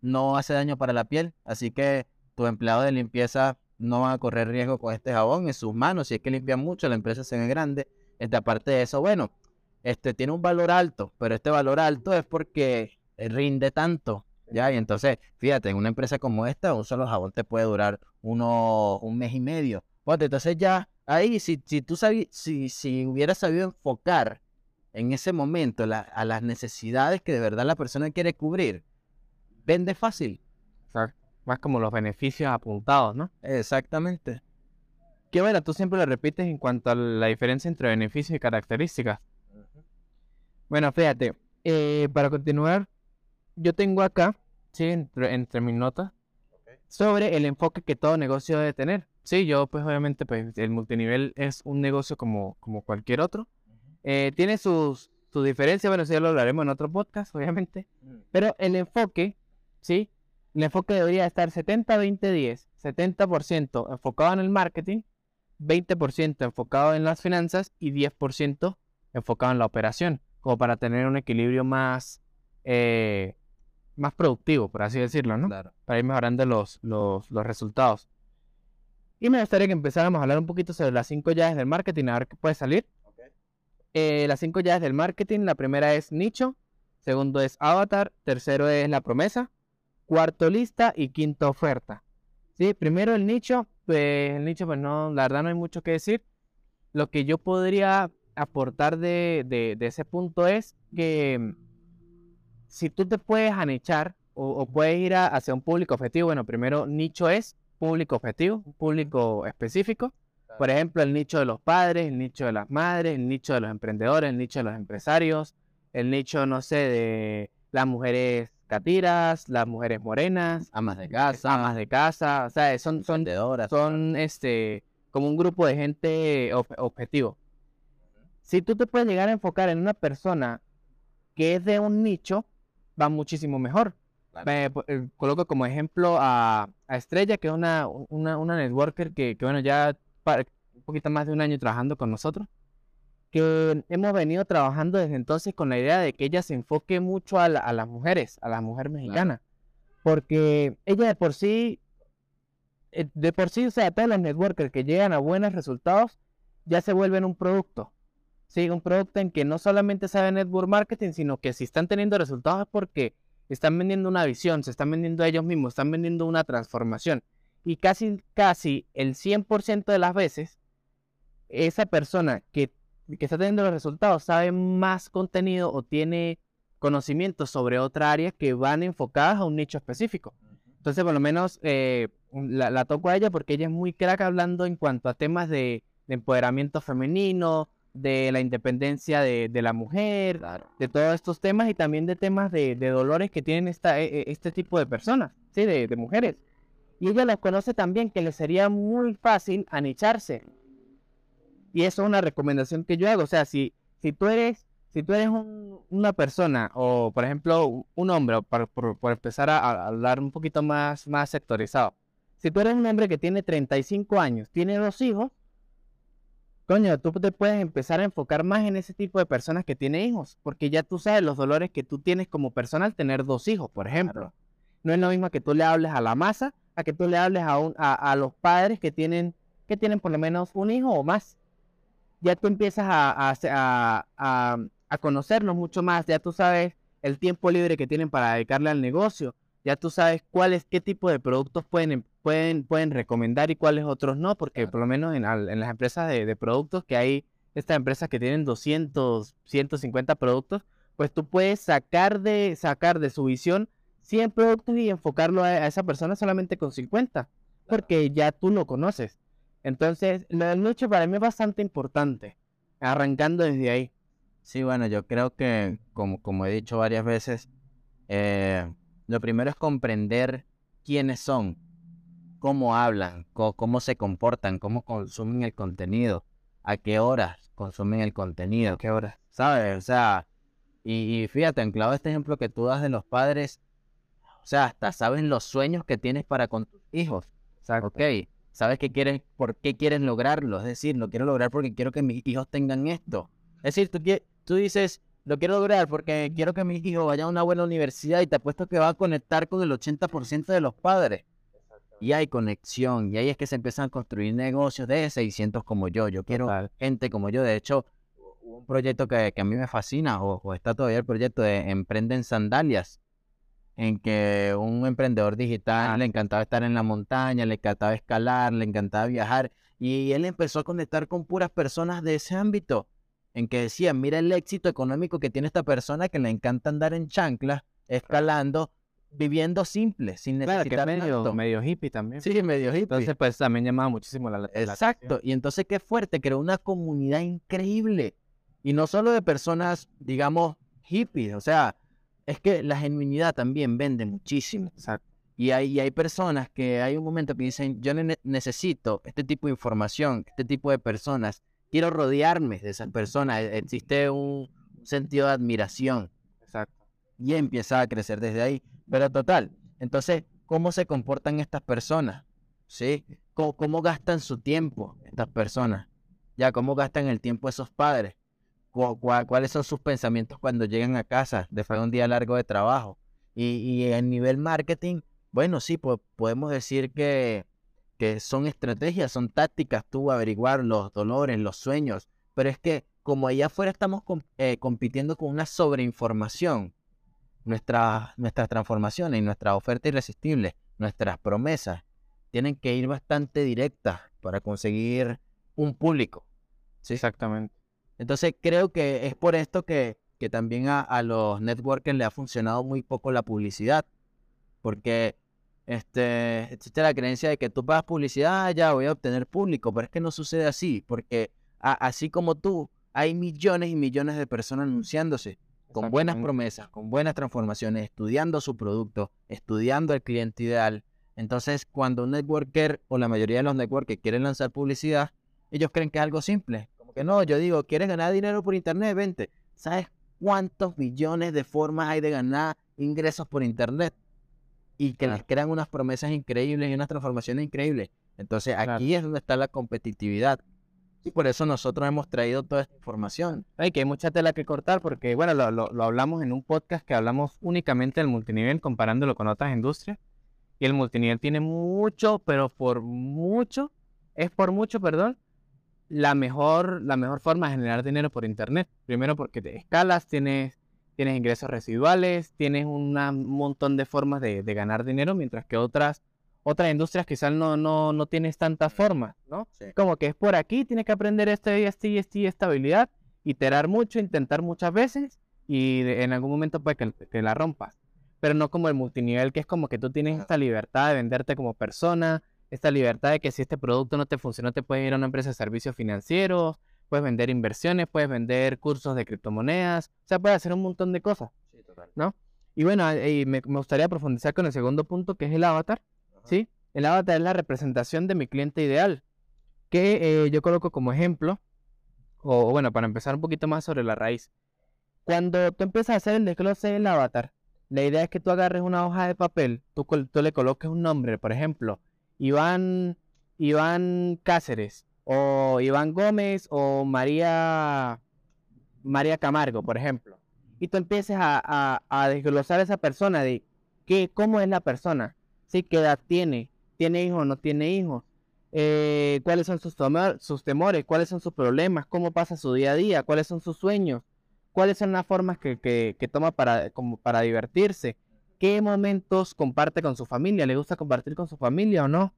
no hace daño para la piel, así que tu empleado de limpieza no van a correr riesgo con este jabón en sus manos. Si es que limpian mucho, la empresa se ve grande. Este, aparte de eso, bueno, este tiene un valor alto, pero este valor alto es porque rinde tanto. ¿ya? Y entonces, fíjate, en una empresa como esta, un solo jabón te puede durar uno, un mes y medio. Entonces ya ahí, si, si tú sabías, si, si hubieras sabido enfocar en ese momento a las necesidades que de verdad la persona quiere cubrir, vende fácil.
Más como los beneficios apuntados, ¿no?
Exactamente.
Que bueno, tú siempre lo repites en cuanto a la diferencia entre beneficios y características. Bueno, fíjate, eh, para continuar, yo tengo acá, sí, entre, entre mis notas, sobre el enfoque que todo negocio debe tener. Sí, yo pues obviamente pues el multinivel es un negocio como, como cualquier otro. Eh, tiene sus, sus diferencias, bueno, eso ya lo hablaremos en otro podcast, obviamente. Pero el enfoque, ¿sí? El enfoque debería estar 70-20-10, 70% enfocado en el marketing, 20% enfocado en las finanzas y 10% enfocado en la operación, como para tener un equilibrio más, eh, más productivo, por así decirlo, ¿no?
Claro.
Para ir mejorando los, los, los resultados. Y me gustaría que empezáramos a hablar un poquito sobre las cinco llaves del marketing, a ver qué puede salir. Eh, las cinco llaves del marketing, la primera es nicho, segundo es avatar, tercero es la promesa, cuarto lista y quinto oferta. Sí, primero el nicho, pues el nicho, pues no, la verdad no hay mucho que decir. Lo que yo podría aportar de, de- de ese punto es que mm, si tú te puedes anichar o, o puedes ir a- hacia un público objetivo, bueno, primero nicho es público objetivo, un público específico. Por ejemplo, el nicho de los padres, el nicho de las madres, el nicho de los emprendedores, el nicho de los empresarios, el nicho, no sé, de las mujeres catiras, las mujeres morenas,
Amas de casa,
amas de casa, o sea, son, son, son este, como un grupo de gente ob- objetivo. Si tú te puedes llegar a enfocar en una persona que es de un nicho, va muchísimo mejor. Me eh, coloco como ejemplo a, a Estrella, que es una, una, una networker que, que, bueno, ya un poquito más de un año trabajando con nosotros, que hemos venido trabajando desde entonces con la idea de que ella se enfoque mucho a, la- a las mujeres, a la mujer mexicana, porque ella de por sí, eh, de por sí, o sea, todos los networkers que llegan a buenos resultados, ya se vuelven un producto. Sí, un producto en que no solamente sabe network marketing, sino que si están teniendo resultados es porque están vendiendo una visión, se están vendiendo a ellos mismos, están vendiendo una transformación. Y casi, casi el 100% de las veces, esa persona que, que está teniendo los resultados sabe más contenido o tiene conocimientos sobre otra área que van enfocadas a un nicho específico. Entonces, por lo menos eh, la, la toco a ella porque ella es muy crack hablando en cuanto a temas de, de empoderamiento femenino, de la independencia de, de la mujer,
Claro.
de todos estos temas y también de temas de, de dolores que tienen esta, e- e- este tipo de personas, ¿sí? de, de mujeres. Y ella las conoce también que le sería muy fácil anicharse. Y eso es una recomendación que yo hago. O sea, si, si tú eres, si tú eres un- una persona, o por ejemplo, un hombre, por, por- por empezar a, a hablar un poquito más, más sectorizado. Si tú eres un hombre que tiene 35 años, tiene dos hijos, coño, tú te puedes empezar a enfocar más en ese tipo de personas que tienen hijos, porque ya tú sabes los dolores que tú tienes como persona al tener dos hijos, por ejemplo. No es lo mismo que tú le hables a la masa a que tú le hables a, un, a, a los padres que tienen, que tienen por lo menos un hijo o más. Ya tú empiezas a, a, a, a, conocerlos mucho más, ya tú sabes el tiempo libre que tienen para dedicarle al negocio, ya tú sabes cuáles, qué tipo de productos pueden, pueden, pueden recomendar y cuáles otros no, porque por lo menos en, en las empresas de, de, productos que hay, estas empresas que tienen 200, 150 productos, pues tú puedes sacar de, sacar de su visión 100 productos y enfocarlo a, a esa persona solamente con 50, porque ya tú lo conoces. Entonces, del noche para mí es bastante importante, arrancando desde ahí.
Sí, bueno, yo creo que, como, como he dicho varias veces, eh, lo primero es comprender quiénes son, cómo hablan, cómo se comportan, cómo consumen el contenido, a qué horas consumen el contenido.
¿A qué horas?
¿Sabes? O sea, y, y fíjate, anclado este ejemplo que tú das de los padres, o sea, hasta sabes los sueños que tienes para con tus hijos.
Exacto.
Ok, sabes que quieren, por qué quieren lograrlo. Es decir, lo quiero lograr porque quiero que mis hijos tengan esto. Es decir, tú, tú dices, lo quiero lograr porque quiero que mi hijo vaya a una buena universidad y te apuesto que va a conectar con el 80% de los padres. Y hay conexión, y ahí es que se empiezan a construir negocios de 600 como yo. Yo quiero
Total.
gente como yo. De hecho, un proyecto que, que a mí me fascina, o, o está todavía el proyecto de Emprenden Sandalias, en que un emprendedor digital le encantaba estar en la montaña, le encantaba escalar, le encantaba viajar, y él empezó a conectar con puras personas de ese ámbito, en que decían, mira el éxito económico que tiene esta persona que le encanta andar en chanclas, escalando, viviendo simple, sin
Claro, que
necesitar
medio,
tanto.
medio hippie también.
Sí, medio hippie.
Entonces, pues también llamaba muchísimo la, la
Exacto.
atención.
Y entonces qué fuerte, creó una comunidad increíble. Y no solo de personas, digamos, hippies. O sea, es que la genuinidad también vende muchísimo.
Exacto.
Y hay, y hay personas que hay un momento que dicen, yo ne- necesito este tipo de información, este tipo de personas. Quiero rodearme de esas personas. E- Existe un sentido de admiración
Exacto.
y empieza a crecer desde ahí. Pero total, entonces, ¿cómo se comportan estas personas? ¿Sí? ¿Cómo, cómo gastan su tiempo estas personas? Ya, ¿cómo gastan el tiempo esos padres? ¿Cu- cua- ¿Cuáles son sus pensamientos cuando llegan a casa después de un día largo de trabajo? Y, y a nivel marketing, bueno, sí, po- podemos decir que, que son estrategias, son tácticas, tú averiguar los dolores, los sueños, pero es que como allá afuera estamos eh, compitiendo con una sobreinformación, nuestras, nuestras transformaciones y nuestra oferta irresistible, nuestras promesas, tienen que ir bastante directas para conseguir un público. ¿sí?
Exactamente.
Entonces creo que es por esto que, que también a, a los networkers le ha funcionado muy poco la publicidad, porque este, existe la creencia de que tú pagas publicidad, "Ah, ya voy a obtener público, pero es que no sucede así, porque a- así como tú, hay millones y millones de personas anunciándose con buenas promesas, con buenas transformaciones, estudiando su producto, estudiando el cliente ideal. Entonces, cuando un networker o la mayoría de los networkers quieren lanzar publicidad, ellos creen que es algo simple. Como que no, yo digo, ¿quieres ganar dinero por internet? Vente. ¿Sabes cuántos millones de formas hay de ganar ingresos por internet? Y que les crean unas promesas increíbles y unas transformaciones increíbles. Entonces,
Claro.
aquí es donde está la competitividad. Y por eso nosotros hemos traído toda esta información.
Hay que hay mucha tela que cortar porque, bueno, lo, lo- lo hablamos en un podcast que hablamos únicamente del multinivel comparándolo con otras industrias. Y el multinivel tiene mucho, pero por mucho, es por mucho, perdón, la mejor, la mejor forma de generar dinero por internet. Primero porque te escalas, tienes, tienes ingresos residuales, tienes una- un montón de formas de, de ganar dinero, mientras que otras, otras industrias quizás no, no, no tienes tantas formas, ¿no? Como que es por aquí, tienes que aprender esto y esto y esto y esta habilidad, iterar mucho, intentar muchas veces y de- en algún momento puede que, que la rompas. Pero no como el multinivel, que es como que tú tienes esta libertad de venderte como persona, esta libertad de que si este producto no te funcionó, te puedes ir a una empresa de servicios financieros, puedes vender inversiones, puedes vender cursos de criptomonedas, o sea, puedes hacer un montón de cosas. Y bueno, eh, me, me gustaría profundizar con el segundo punto, que es el avatar. ¿sí? El avatar es la representación de mi cliente ideal, que eh, yo coloco como ejemplo, o bueno, para empezar un poquito más sobre la raíz. Cuando tú empiezas a hacer el desglose del avatar, la idea es que tú agarres una hoja de papel, tú, tú le coloques un nombre, por ejemplo, Iván, Iván Cáceres, o Iván Gómez, o María, María Camargo, por ejemplo. Y tú empieces a, desglosar esa persona de qué, cómo es la persona, ¿sí? qué edad tiene, ¿Tiene hijos o no tiene hijos? Eh, ¿Cuáles son sus, sus temores? ¿Cuáles son sus problemas? ¿Cómo pasa su día a día? ¿Cuáles son sus sueños? ¿Cuáles son las formas que, que, toma para, como para divertirse? ¿Qué momentos comparte con su familia? ¿Le gusta compartir con su familia o no?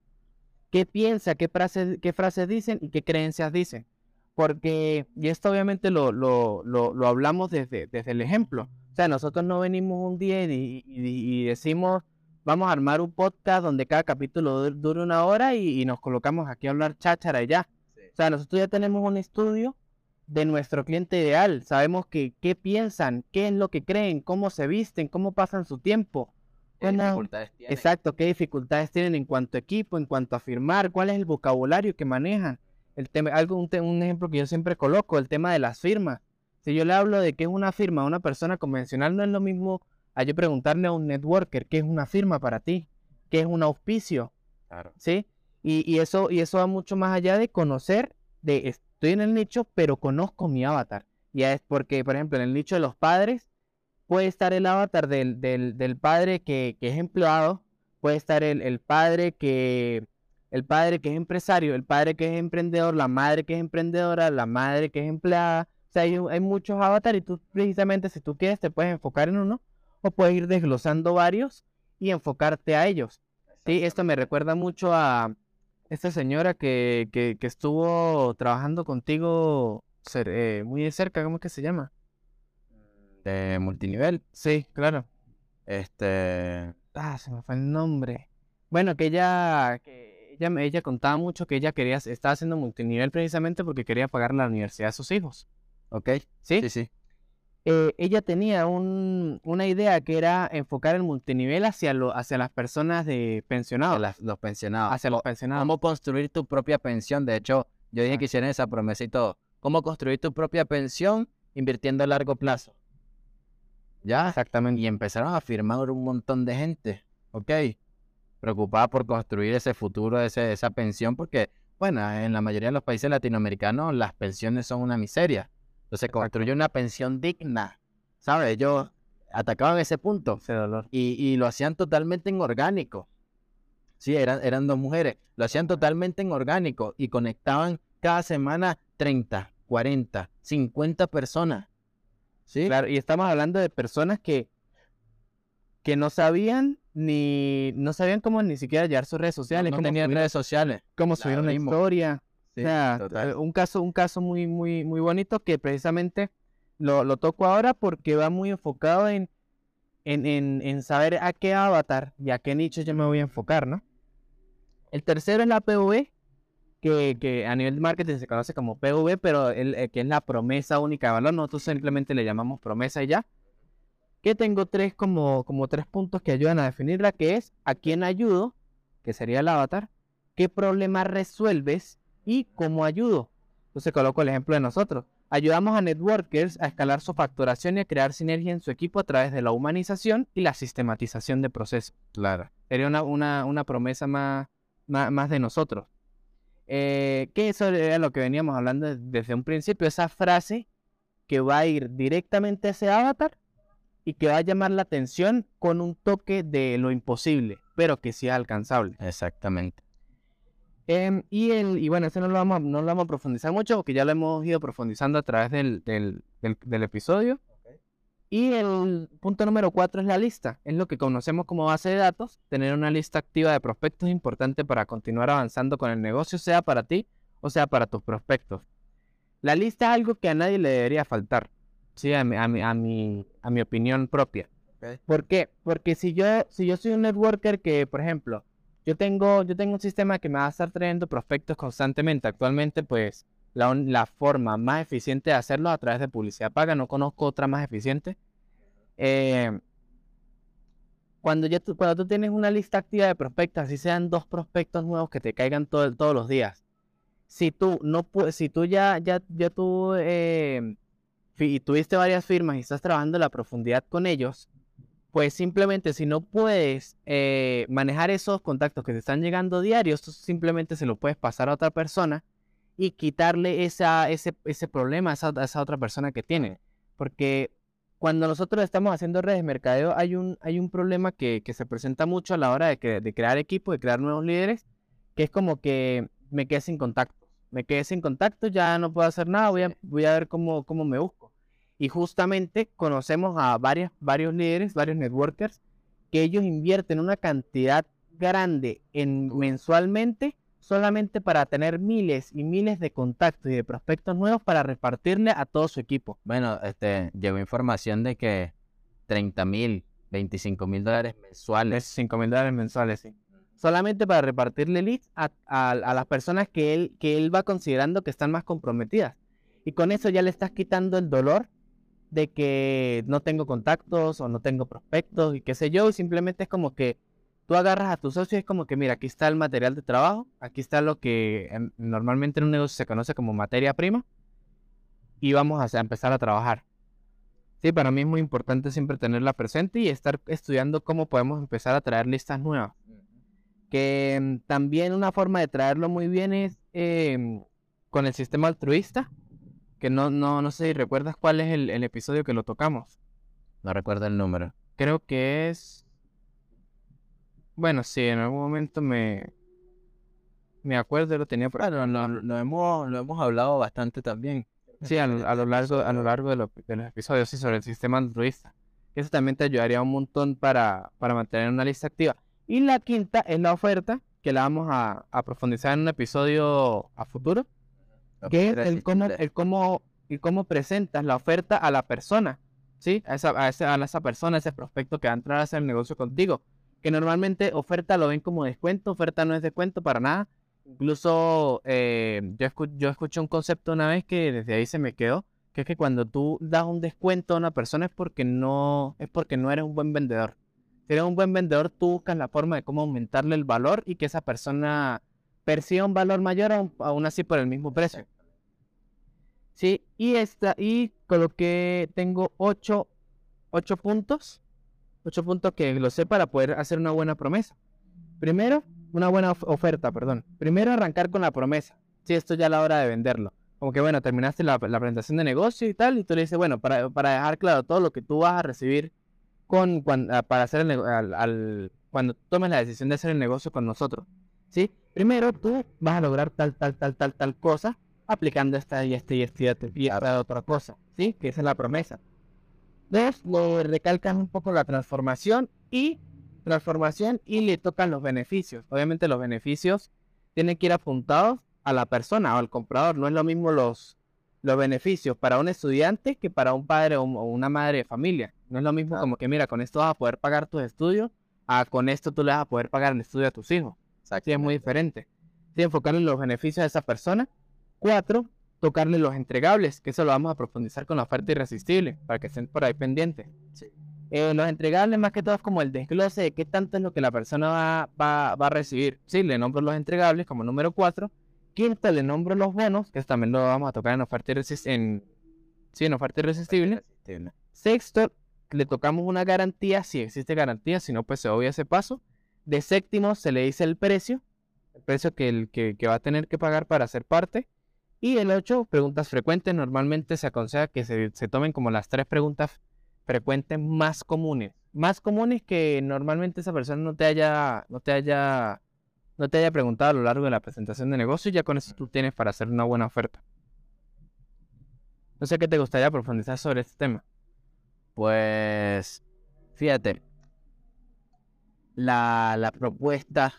¿Qué piensa? ¿Qué frases, qué frases dicen y qué creencias dicen? Porque, y esto obviamente lo, lo, lo, hablamos desde, desde el ejemplo. O sea, nosotros no venimos un día y, y, decimos, vamos a armar un podcast donde cada capítulo dure una hora y, nos colocamos aquí a hablar cháchara y ya. O sea, nosotros ya tenemos un estudio de nuestro cliente ideal. Sabemos que, qué piensan, qué es lo que creen, cómo se visten, cómo pasan su tiempo.
¿Qué dificultades tienen?
Exacto, qué dificultades tienen en cuanto a equipo, en cuanto a firmar, cuál es el vocabulario que manejan el tema, algo, un, un, ejemplo que yo siempre coloco, el tema de las firmas. Si yo le hablo de qué es una firma a una persona convencional, no es lo mismo a yo preguntarle a un networker qué es una firma para ti, qué es un auspicio.
Claro.
¿Sí? Y, y, eso, y eso va mucho más allá de conocer, de estoy en el nicho, pero conozco mi avatar. Ya es porque, por ejemplo, en el nicho de los padres, puede estar el avatar del, del, del padre que, que, es empleado, puede estar el, el padre que, el padre que es empresario, el padre que es emprendedor, la madre que es emprendedora, la madre que es empleada. O sea, hay, muchos avatares y tú precisamente si tú quieres te puedes enfocar en uno o puedes ir desglosando varios y enfocarte a ellos. Sí, esto me recuerda mucho a esta señora que, que, estuvo trabajando contigo eh, muy de cerca, ¿cómo es que se llama?
De multinivel.
Sí, claro.
Este...
Ah, se me fue el nombre. Bueno, que ella... Que ella, contaba mucho que ella quería, estaba haciendo multinivel precisamente porque quería pagar la universidad de sus hijos.
¿Ok?
Sí,
sí. sí.
Eh, ella tenía una idea que era enfocar el multinivel hacia, lo, hacia las personas de pensionados.
los pensionados.
Hacia los pensionados.
Cómo construir tu propia pensión. De hecho, yo dije que hicieran esa promesa y todo. Cómo construir tu propia pensión invirtiendo a largo plazo.
¿Ya? Exactamente.
Y empezaron a firmar un montón de gente. ¿Ok? preocupada por construir ese futuro, ese, esa pensión, porque, bueno, en la mayoría de los países latinoamericanos las pensiones son una miseria. Entonces, construye una pensión digna, ¿sabes? Ellos atacaban ese punto
ese dolor.
Y, y, lo hacían totalmente en orgánico. Sí, eran, eran dos mujeres. Lo hacían totalmente en orgánico y conectaban cada semana 30, 40, 50 personas. ¿Sí?
Claro, y estamos hablando de personas que, que no sabían ni no sabían cómo ni siquiera llevar sus redes sociales.
No, tenían redes sociales.
Cómo subir una historia. O sea, un caso, un caso muy, muy, muy bonito que precisamente lo, lo toco ahora porque va muy enfocado en, en, en, en, saber a qué avatar y a qué nicho yo me voy a enfocar, ¿no? El tercero es la PV, que, que a nivel de marketing se conoce como PV, pero el, eh, que es la promesa única de valor. Nosotros simplemente le llamamos promesa y ya que tengo tres como, como tres puntos que ayudan a definirla, que es a quién ayudo, que sería el avatar, qué problema resuelves y cómo ayudo. Entonces coloco el ejemplo de nosotros. Ayudamos a networkers a escalar su facturación y a crear sinergia en su equipo a través de la humanización y la sistematización de procesos.
Claro.
Sería una, una, una promesa más, más, de nosotros. Eh, que eso era lo que veníamos hablando desde un principio, esa frase que va a ir directamente a ese avatar y que va a llamar la atención con un toque de lo imposible, pero que sea alcanzable.
Exactamente.
Em, y, el, y bueno, este no lo, vamos, no lo vamos a profundizar mucho porque ya lo hemos ido profundizando a través del, del, del, episodio. Y el punto número cuatro es la lista. Es lo que conocemos como base de datos. Tener una lista activa de prospectos es importante para continuar avanzando con el negocio, sea para ti o sea para tus prospectos. La lista es algo que a nadie le debería faltar. Sí, a mi, a mi, a mi, a mi opinión propia. ¿Por qué? Porque si yo, si yo soy un networker que, por ejemplo, yo tengo, yo tengo un sistema que me va a estar trayendo prospectos constantemente. Actualmente, pues, la, la forma más eficiente de hacerlo a través de publicidad paga. No conozco otra más eficiente. Eh, cuando, ya tú, cuando tú tienes una lista activa de prospectos, así sean dos prospectos nuevos que te caigan todo, todos los días. Si tú no si tú ya, ya, ya tú eh, tuviste varias firmas y estás trabajando la profundidad con ellos, pues simplemente si no puedes eh, manejar esos contactos que te están llegando diarios, simplemente se lo puedes pasar a otra persona y quitarle esa, ese, ese problema a esa, otra persona que tiene. Porque cuando nosotros estamos haciendo redes de mercadeo, hay un, hay un problema que, que se presenta mucho a la hora de, de crear equipo, de crear nuevos líderes, que es como que me quedé sin contacto. Me quedé sin contacto, ya no puedo hacer nada, voy a, voy a ver cómo, cómo me busco. Y justamente conocemos a varios, varios líderes, varios networkers, que ellos invierten una cantidad grande en mensualmente solamente para tener miles y miles de contactos y de prospectos nuevos para repartirle a todo su equipo.
Bueno, este, llegó información de que 30 mil, 25 mil dólares mensuales.
5 mil dólares mensuales, sí. Solamente para repartirle leads a, a, las personas que él, que él va considerando que están más comprometidas. Y con eso ya le estás quitando el dolor de que no tengo contactos o no tengo prospectos y qué sé yo. Y simplemente es como que tú agarras a tu socio y es como que, mira, aquí está el material de trabajo, aquí está lo que normalmente en un negocio se conoce como materia prima y vamos a, empezar a trabajar. Sí, para mí es muy importante siempre tenerla presente y estar estudiando cómo podemos empezar a traer listas nuevas. Que mm, también una forma de traerlo muy bien es em, con el sistema altruista, que no, no, no sé si recuerdas cuál es el episodio que lo tocamos.
No recuerdo el número.
Creo que es bueno, sí, en algún momento me, me acuerdo, lo tenía
por Bueno, lo, hemos, lo hemos hablado bastante también.
Sí, a, lo largo, a lo largo de, los episodios, sí, sobre el sistema altruista. Eso también te ayudaría un montón para, para mantener una lista activa. Y la quinta es la oferta, que la vamos a, profundizar en un episodio a futuro, que es el cómo, el cómo, y cómo presentas la oferta a la persona, ¿sí? A esa, a esa, a esa persona, a ese prospecto que va a entrar a hacer el negocio contigo que normalmente oferta lo ven como descuento, oferta no es descuento para nada. Incluso eh, yo, yo escuché un concepto una vez que desde ahí se me quedó, que es que cuando tú das un descuento a una persona es porque no, es porque no eres un buen vendedor. Si eres un buen vendedor, tú buscas la forma de cómo aumentarle el valor y que esa persona perciba un valor mayor aún, así por el mismo precio. Sí, y esta, y coloqué, tengo ocho, ocho puntos ocho puntos que lo sé para poder hacer una buena promesa. Primero, una buena oferta, perdón. Primero, arrancar con la promesa. Si esto ya es la hora de venderlo. Como que, bueno, terminaste la, presentación de negocio y tal, y tú le dices, bueno, para, para, dejar claro todo lo que tú vas a recibir con, ah, para hacer el, al, cuando tomes la decisión de hacer el negocio con nosotros. ¿Sí? Primero, tú vas a lograr tal, tal, tal, tal, tal cosa aplicando esta y esta y esta y esta, y esta otra cosa. ¿Sí? Que esa es la promesa. Dos, le recalcan un poco la transformación y transformación y le tocan los beneficios. Obviamente los beneficios tienen que ir apuntados a la persona o al comprador. No es lo mismo los, los beneficios para un estudiante que para un padre o una madre de familia. No es lo mismo como que, mira, con esto vas a poder pagar tus estudios, a con esto tú le vas a poder pagar el estudio a tus hijos. Sí, es muy diferente. Sí, enfocar en los beneficios de esa persona. Cuatro, tocarle los entregables, que eso lo vamos a profundizar con la oferta irresistible, para que estén por ahí pendientes. Eh, los entregables más que todo es como el desglose de qué tanto es lo que la persona va, va, a recibir. Sí, le nombro los entregables como número 4. Quinto, le nombro los bonos, que también lo vamos a tocar en oferta irresistible. sí, en oferta irresistible. Sexto, le tocamos una garantía, si existe garantía, si no, pues se obvia ese paso. De séptimo, se le dice el precio, el precio que, el, que, que va a tener que pagar para ser parte. Y el 8, preguntas frecuentes. Normalmente se aconseja que se, tomen como las tres preguntas frecuentes más comunes. Más comunes que normalmente esa persona no te haya, no te haya, no te haya preguntado a lo largo de la presentación de negocio. Y ya con eso tú tienes para hacer una buena oferta. No sé qué te gustaría profundizar sobre este tema.
Pues, fíjate, la, la propuesta,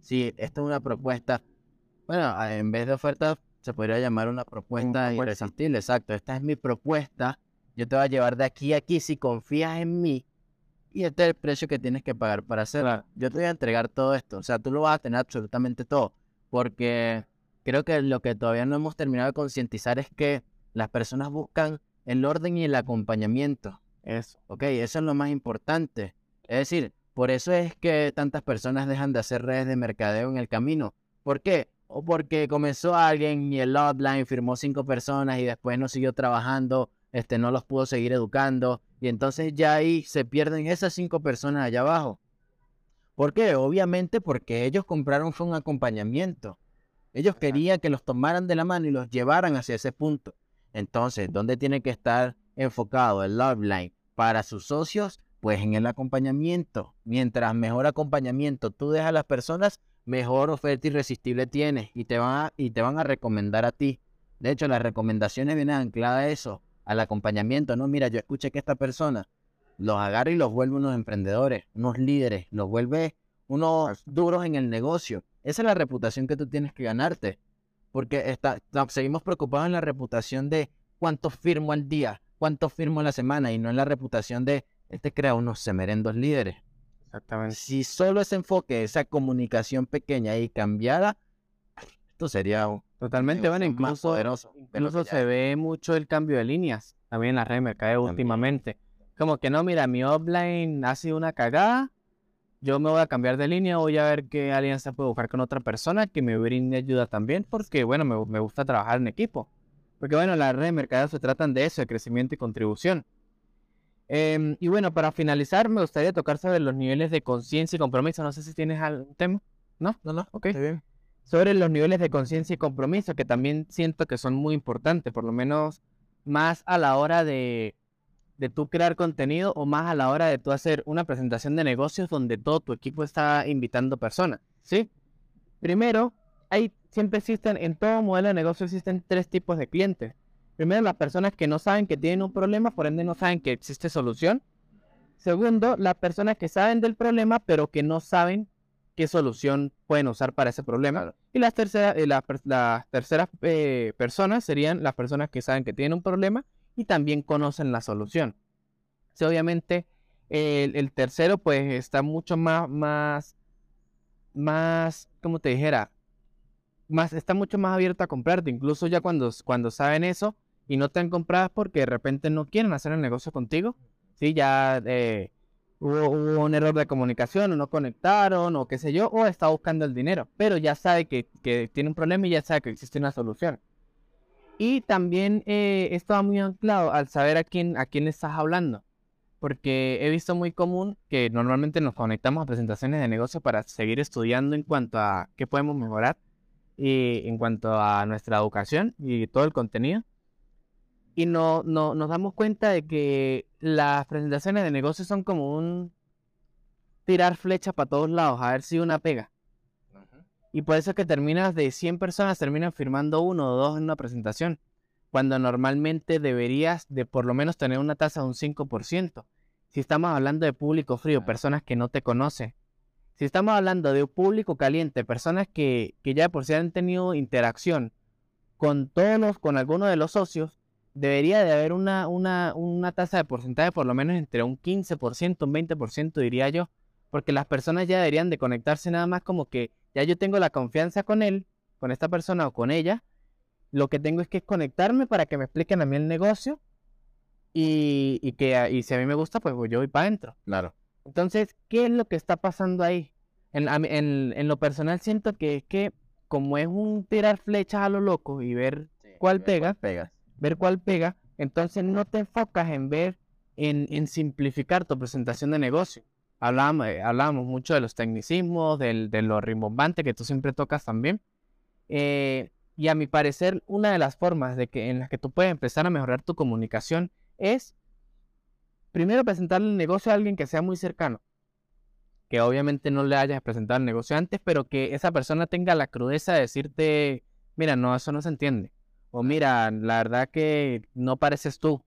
sí, esta es una propuesta, bueno, en vez de oferta se podría llamar una propuesta, irresistible. Exacto, esta es mi propuesta. Yo te voy a llevar de aquí a aquí si confías en mí. Y este es el precio que tienes que pagar para hacerlo. Yo te voy a entregar todo esto. O sea, tú lo vas a tener absolutamente todo. Porque creo que lo que todavía no hemos terminado de concientizar es que las personas buscan el orden y el acompañamiento. Eso. Ok, eso es lo más importante. Es decir, por eso es que tantas personas dejan de hacer redes de mercadeo en el camino. ¿Por qué? O porque comenzó alguien y el offline firmó cinco personas y después no siguió trabajando, este, no los pudo seguir educando y entonces ya ahí se pierden esas cinco personas allá abajo. ¿Por qué? Obviamente porque ellos compraron fue un acompañamiento. Ellos querían que los tomaran de la mano y los llevaran hacia ese punto. Entonces, ¿dónde tiene que estar enfocado el offline? para sus socios, pues en el acompañamiento. Mientras mejor acompañamiento tú dejas a las personas, mejor oferta irresistible tienes y te van a, y te van a recomendar a ti. De hecho, las recomendaciones vienen ancladas a eso, al acompañamiento. No, mira, yo escuché que esta persona los agarra y los vuelve unos emprendedores, unos líderes, los vuelve unos duros en el negocio. Esa es la reputación que tú tienes que ganarte. Porque está, seguimos preocupados en la reputación de cuánto firmo al día, cuánto firmo a la semana y no en la reputación de este crea unos semerendos líderes.
Exactamente.
Si solo ese enfoque, esa comunicación pequeña y cambiada, esto sería
totalmente bueno. Incluso, incluso se ve mucho el cambio de líneas también en la red de mercadeo últimamente. Como que no, mira, mi offline ha sido una cagada. Yo me voy a cambiar de línea, voy a ver qué alianza puedo buscar con otra persona que me brinde ayuda también, porque bueno, me, me gusta trabajar en equipo. Porque bueno, las redes de mercadeo se tratan de eso, de crecimiento y contribución. Em, y bueno, para finalizar, me gustaría tocar sobre los niveles de conciencia y compromiso. No sé si tienes algún tema. ¿No?
No, no.
Ok. bien. Sobre los niveles de conciencia y compromiso, que también siento que son muy importantes, por lo menos más a la hora de, de tú crear contenido o más a la hora de tú hacer una presentación de negocios donde todo tu equipo está invitando personas. ¿Sí? Primero, hay, siempre existen, en todo modelo de negocio existen tres tipos de clientes. Primero, las personas que no saben que tienen un problema, por ende no saben que existe solución. Segundo, las personas que saben del problema, pero que no saben qué solución pueden usar para ese problema. Y las, tercera, eh, las terceras eh, personas serían las personas que saben que tienen un problema y también conocen la solución. Obviamente, el, tercero, pues está mucho más, más, más, como te dijera, más, está mucho más abierto a comprarte. Incluso ya cuando, cuando saben eso, y no te han comprado porque de repente no quieren hacer el negocio contigo. Sí, ya eh, hubo, un error de comunicación o no conectaron o qué sé yo, o está buscando el dinero, pero ya sabe que, tiene un problema y ya sabe que existe una solución. Y también eh, estaba muy anclado al saber a quién, a quién estás hablando. Porque he visto muy común que normalmente nos conectamos a presentaciones de negocio para seguir estudiando en cuanto a qué podemos mejorar y en cuanto a nuestra educación y todo el contenido y no, no, nos damos cuenta de que las presentaciones de negocios son como un tirar flecha para todos lados, a ver si una pega. Y por eso es que terminas de 100 personas, terminan firmando uno o dos en una presentación, cuando normalmente deberías de por lo menos tener una tasa de un 5%. Si estamos hablando de público frío, personas que no te conocen. Si estamos hablando de un público caliente, personas que, que ya por sí han tenido interacción con todos con alguno de los socios, debería de haber una, una, una tasa de porcentaje por lo menos entre un 15%, un 20% diría yo, porque las personas ya deberían de conectarse nada más como que ya yo tengo la confianza con él, con esta persona o con ella, lo que tengo es que conectarme para que me expliquen a mí el negocio y, y que y si a mí me gusta, pues yo voy para adentro.
Claro.
Entonces, ¿qué es lo que está pasando ahí? En, en, en, lo personal siento que es que como es un tirar flechas a lo loco y ver cuál pega,
pegas
ver cuál pega, entonces no te enfocas en ver, en, simplificar tu presentación de negocio. Hablábamos, eh, mucho de los tecnicismos, del, de lo rimbombante que tú siempre tocas también. Eh, y a mi parecer, una de las formas de que, en las que tú puedes empezar a mejorar tu comunicación es primero presentarle el negocio a alguien que sea muy cercano. Que obviamente no le hayas presentado el negocio antes, pero que esa persona tenga la crudeza de decirte, mira, no, eso no se entiende o mira, la verdad que no pareces tú,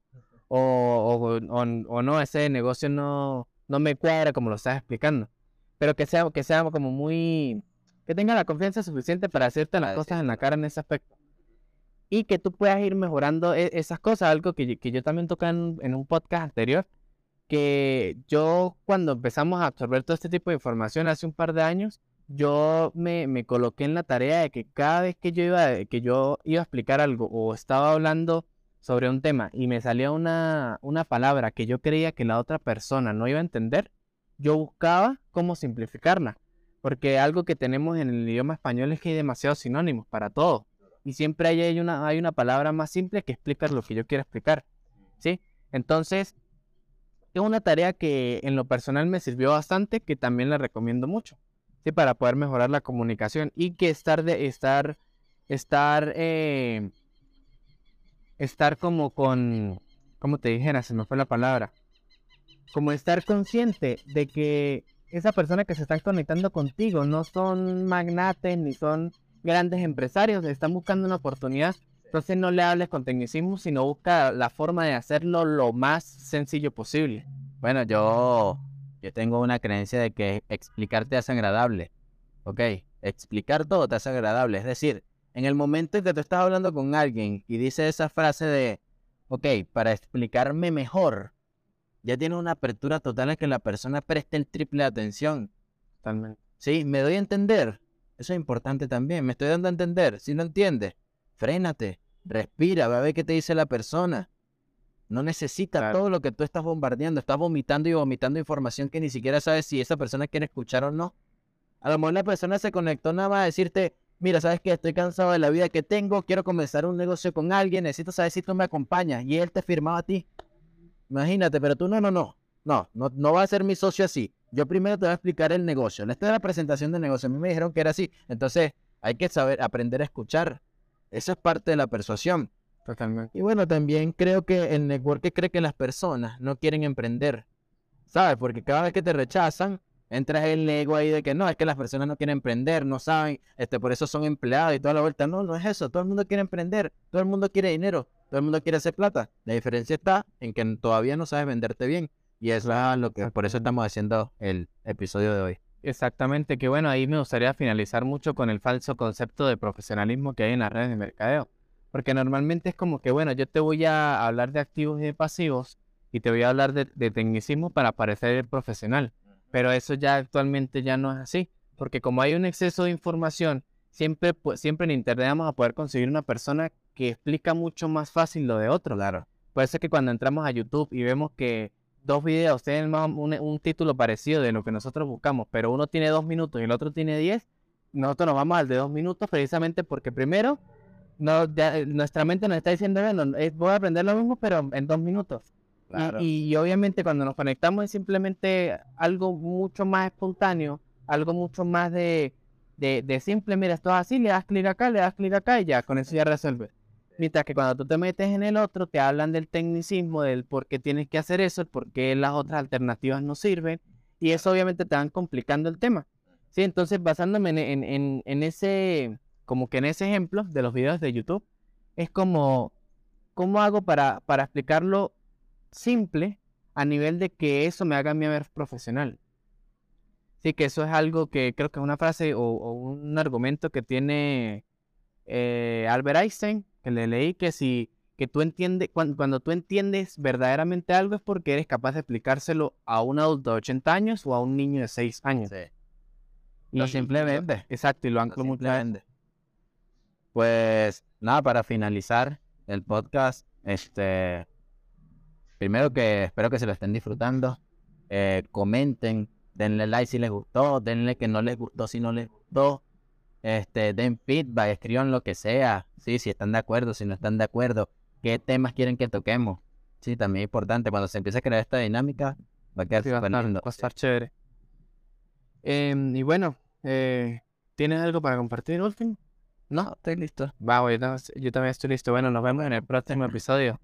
o, o, no, ese negocio no, no me cuadra como lo estás explicando, pero que sea, que sea como muy, que tenga la confianza suficiente para hacerte las cosas en la cara en ese aspecto. Y que tú puedas ir mejorando e, esas cosas, algo que, que yo también toqué en, en un podcast anterior, que yo cuando empezamos a absorber todo este tipo de información hace un par de años, yo me, me, coloqué en la tarea de que cada vez que yo iba, que yo iba a explicar algo o estaba hablando sobre un tema y me salía una, una palabra que yo creía que la otra persona no iba a entender, yo buscaba cómo simplificarla. Porque algo que tenemos en el idioma español es que hay demasiados sinónimos para todo. Y siempre hay una, hay una palabra más simple que explica lo que yo quiero explicar. ¿Sí? Entonces, es una tarea que en lo personal me sirvió bastante, que también la recomiendo mucho para poder mejorar la comunicación y que estar de estar estar eh, estar como con ¿cómo te dijera? Se me fue la palabra. como estar consciente de que esa persona que se está conectando contigo no son magnates ni son grandes empresarios, están buscando una oportunidad. Entonces no le hables con tecnicismo, sino busca la forma de hacerlo lo más sencillo posible.
Bueno, yo, yo tengo una creencia de que explicar te hace agradable. ¿Ok? Explicar todo te hace agradable. Es decir, en el momento en que tú estás hablando con alguien y dice esa frase de, ok, para explicarme mejor, ya tiene una apertura total a que la persona preste el triple de atención.
Totalmente.
Sí, me doy a entender. Eso es importante también. Me estoy dando a entender. Si no entiendes, frénate, respira, va a ver qué te dice la persona. No necesita todo lo que tú estás bombardeando. Estás vomitando y vomitando información que ni siquiera sabes si esa persona quiere escuchar o no. A lo mejor la persona se conectó nada más a decirte, mira, sabes que estoy cansado de la vida que tengo, quiero comenzar un negocio con alguien, necesito saber si tú me acompañas. Y él te firmaba a ti. Imagínate, pero tú no, no, no. No, no, no va a ser mi socio así. Yo primero te voy a explicar el negocio. Esta es la presentación del negocio. A mí me dijeron que era así. Entonces, hay que saber, aprender a escuchar. Esa es parte de la persuasión.
Totalmente.
Y bueno, también creo que el network cree que las personas no quieren emprender. ¿Sabes? Porque cada vez que te rechazan, entras el ego ahí de que no, es que las personas no quieren emprender, no saben, este, por eso son empleados y toda la vuelta. No, no es eso. Todo el mundo quiere emprender, todo el mundo quiere dinero, todo el mundo quiere hacer plata. La diferencia está en que todavía no sabes venderte bien. Y eso es lo que, por eso estamos haciendo el episodio de hoy.
Exactamente, que bueno, ahí me gustaría finalizar mucho con el falso concepto de profesionalismo que hay en las redes de mercadeo. Porque normalmente es como que, bueno, yo te voy a hablar de activos y de pasivos y te voy a hablar de, de tecnicismo para parecer profesional. Pero eso ya actualmente ya no es así. Porque como hay un exceso de información, siempre, pues, siempre en Internet vamos a poder conseguir una persona que explica mucho más fácil lo de otro.
Claro.
Puede ser que cuando entramos a YouTube y vemos que dos videos tienen un, un, título parecido de lo que nosotros buscamos, pero uno tiene dos minutos y el otro tiene diez, nosotros nos vamos al de dos minutos precisamente porque primero no, ya, nuestra mente nos está diciendo, bueno, voy a aprender lo mismo, pero en dos minutos. Y, obviamente cuando nos conectamos es simplemente algo mucho más espontáneo, algo mucho más de, de, simple, mira, esto es así, le das clic acá, le das clic acá y ya, con eso ya resuelve. Mientras que cuando tú te metes en el otro, te hablan del tecnicismo, del por qué tienes que hacer eso, por qué las otras alternativas no sirven, y eso obviamente te van complicando el tema. Sí, entonces basándome en, en, en ese, como que en ese ejemplo de los videos de YouTube, es como, ¿cómo hago para, para explicarlo simple a nivel de que eso me haga mí ver profesional. Sí, que eso es algo que creo que es una frase o, un argumento que tiene eh, Albert Einstein, que le leí que si que tú entiendes, cuando, tú entiendes verdaderamente algo es porque eres capaz de explicárselo a un adulto de 80 años o a un niño de 6 años. Sí.
no simplemente.
Exacto, y lo anclo
no Pues nada, para finalizar el podcast, este primero que espero que se lo estén disfrutando. Eh, comenten, denle like si les gustó, denle que no les gustó si no les gustó. Este, den feedback, escriban lo que sea, sí, si están de acuerdo, si no están de acuerdo, qué temas quieren que toquemos. Sí, también es importante, cuando se empieza a crear esta dinámica, va a quedar
lindo. Va a estar chévere. Em, y bueno, eh, ¿tienes algo para compartir, último?
No, estoy listo.
Va, yo también estoy listo. Bueno, nos vemos en el próximo episodio.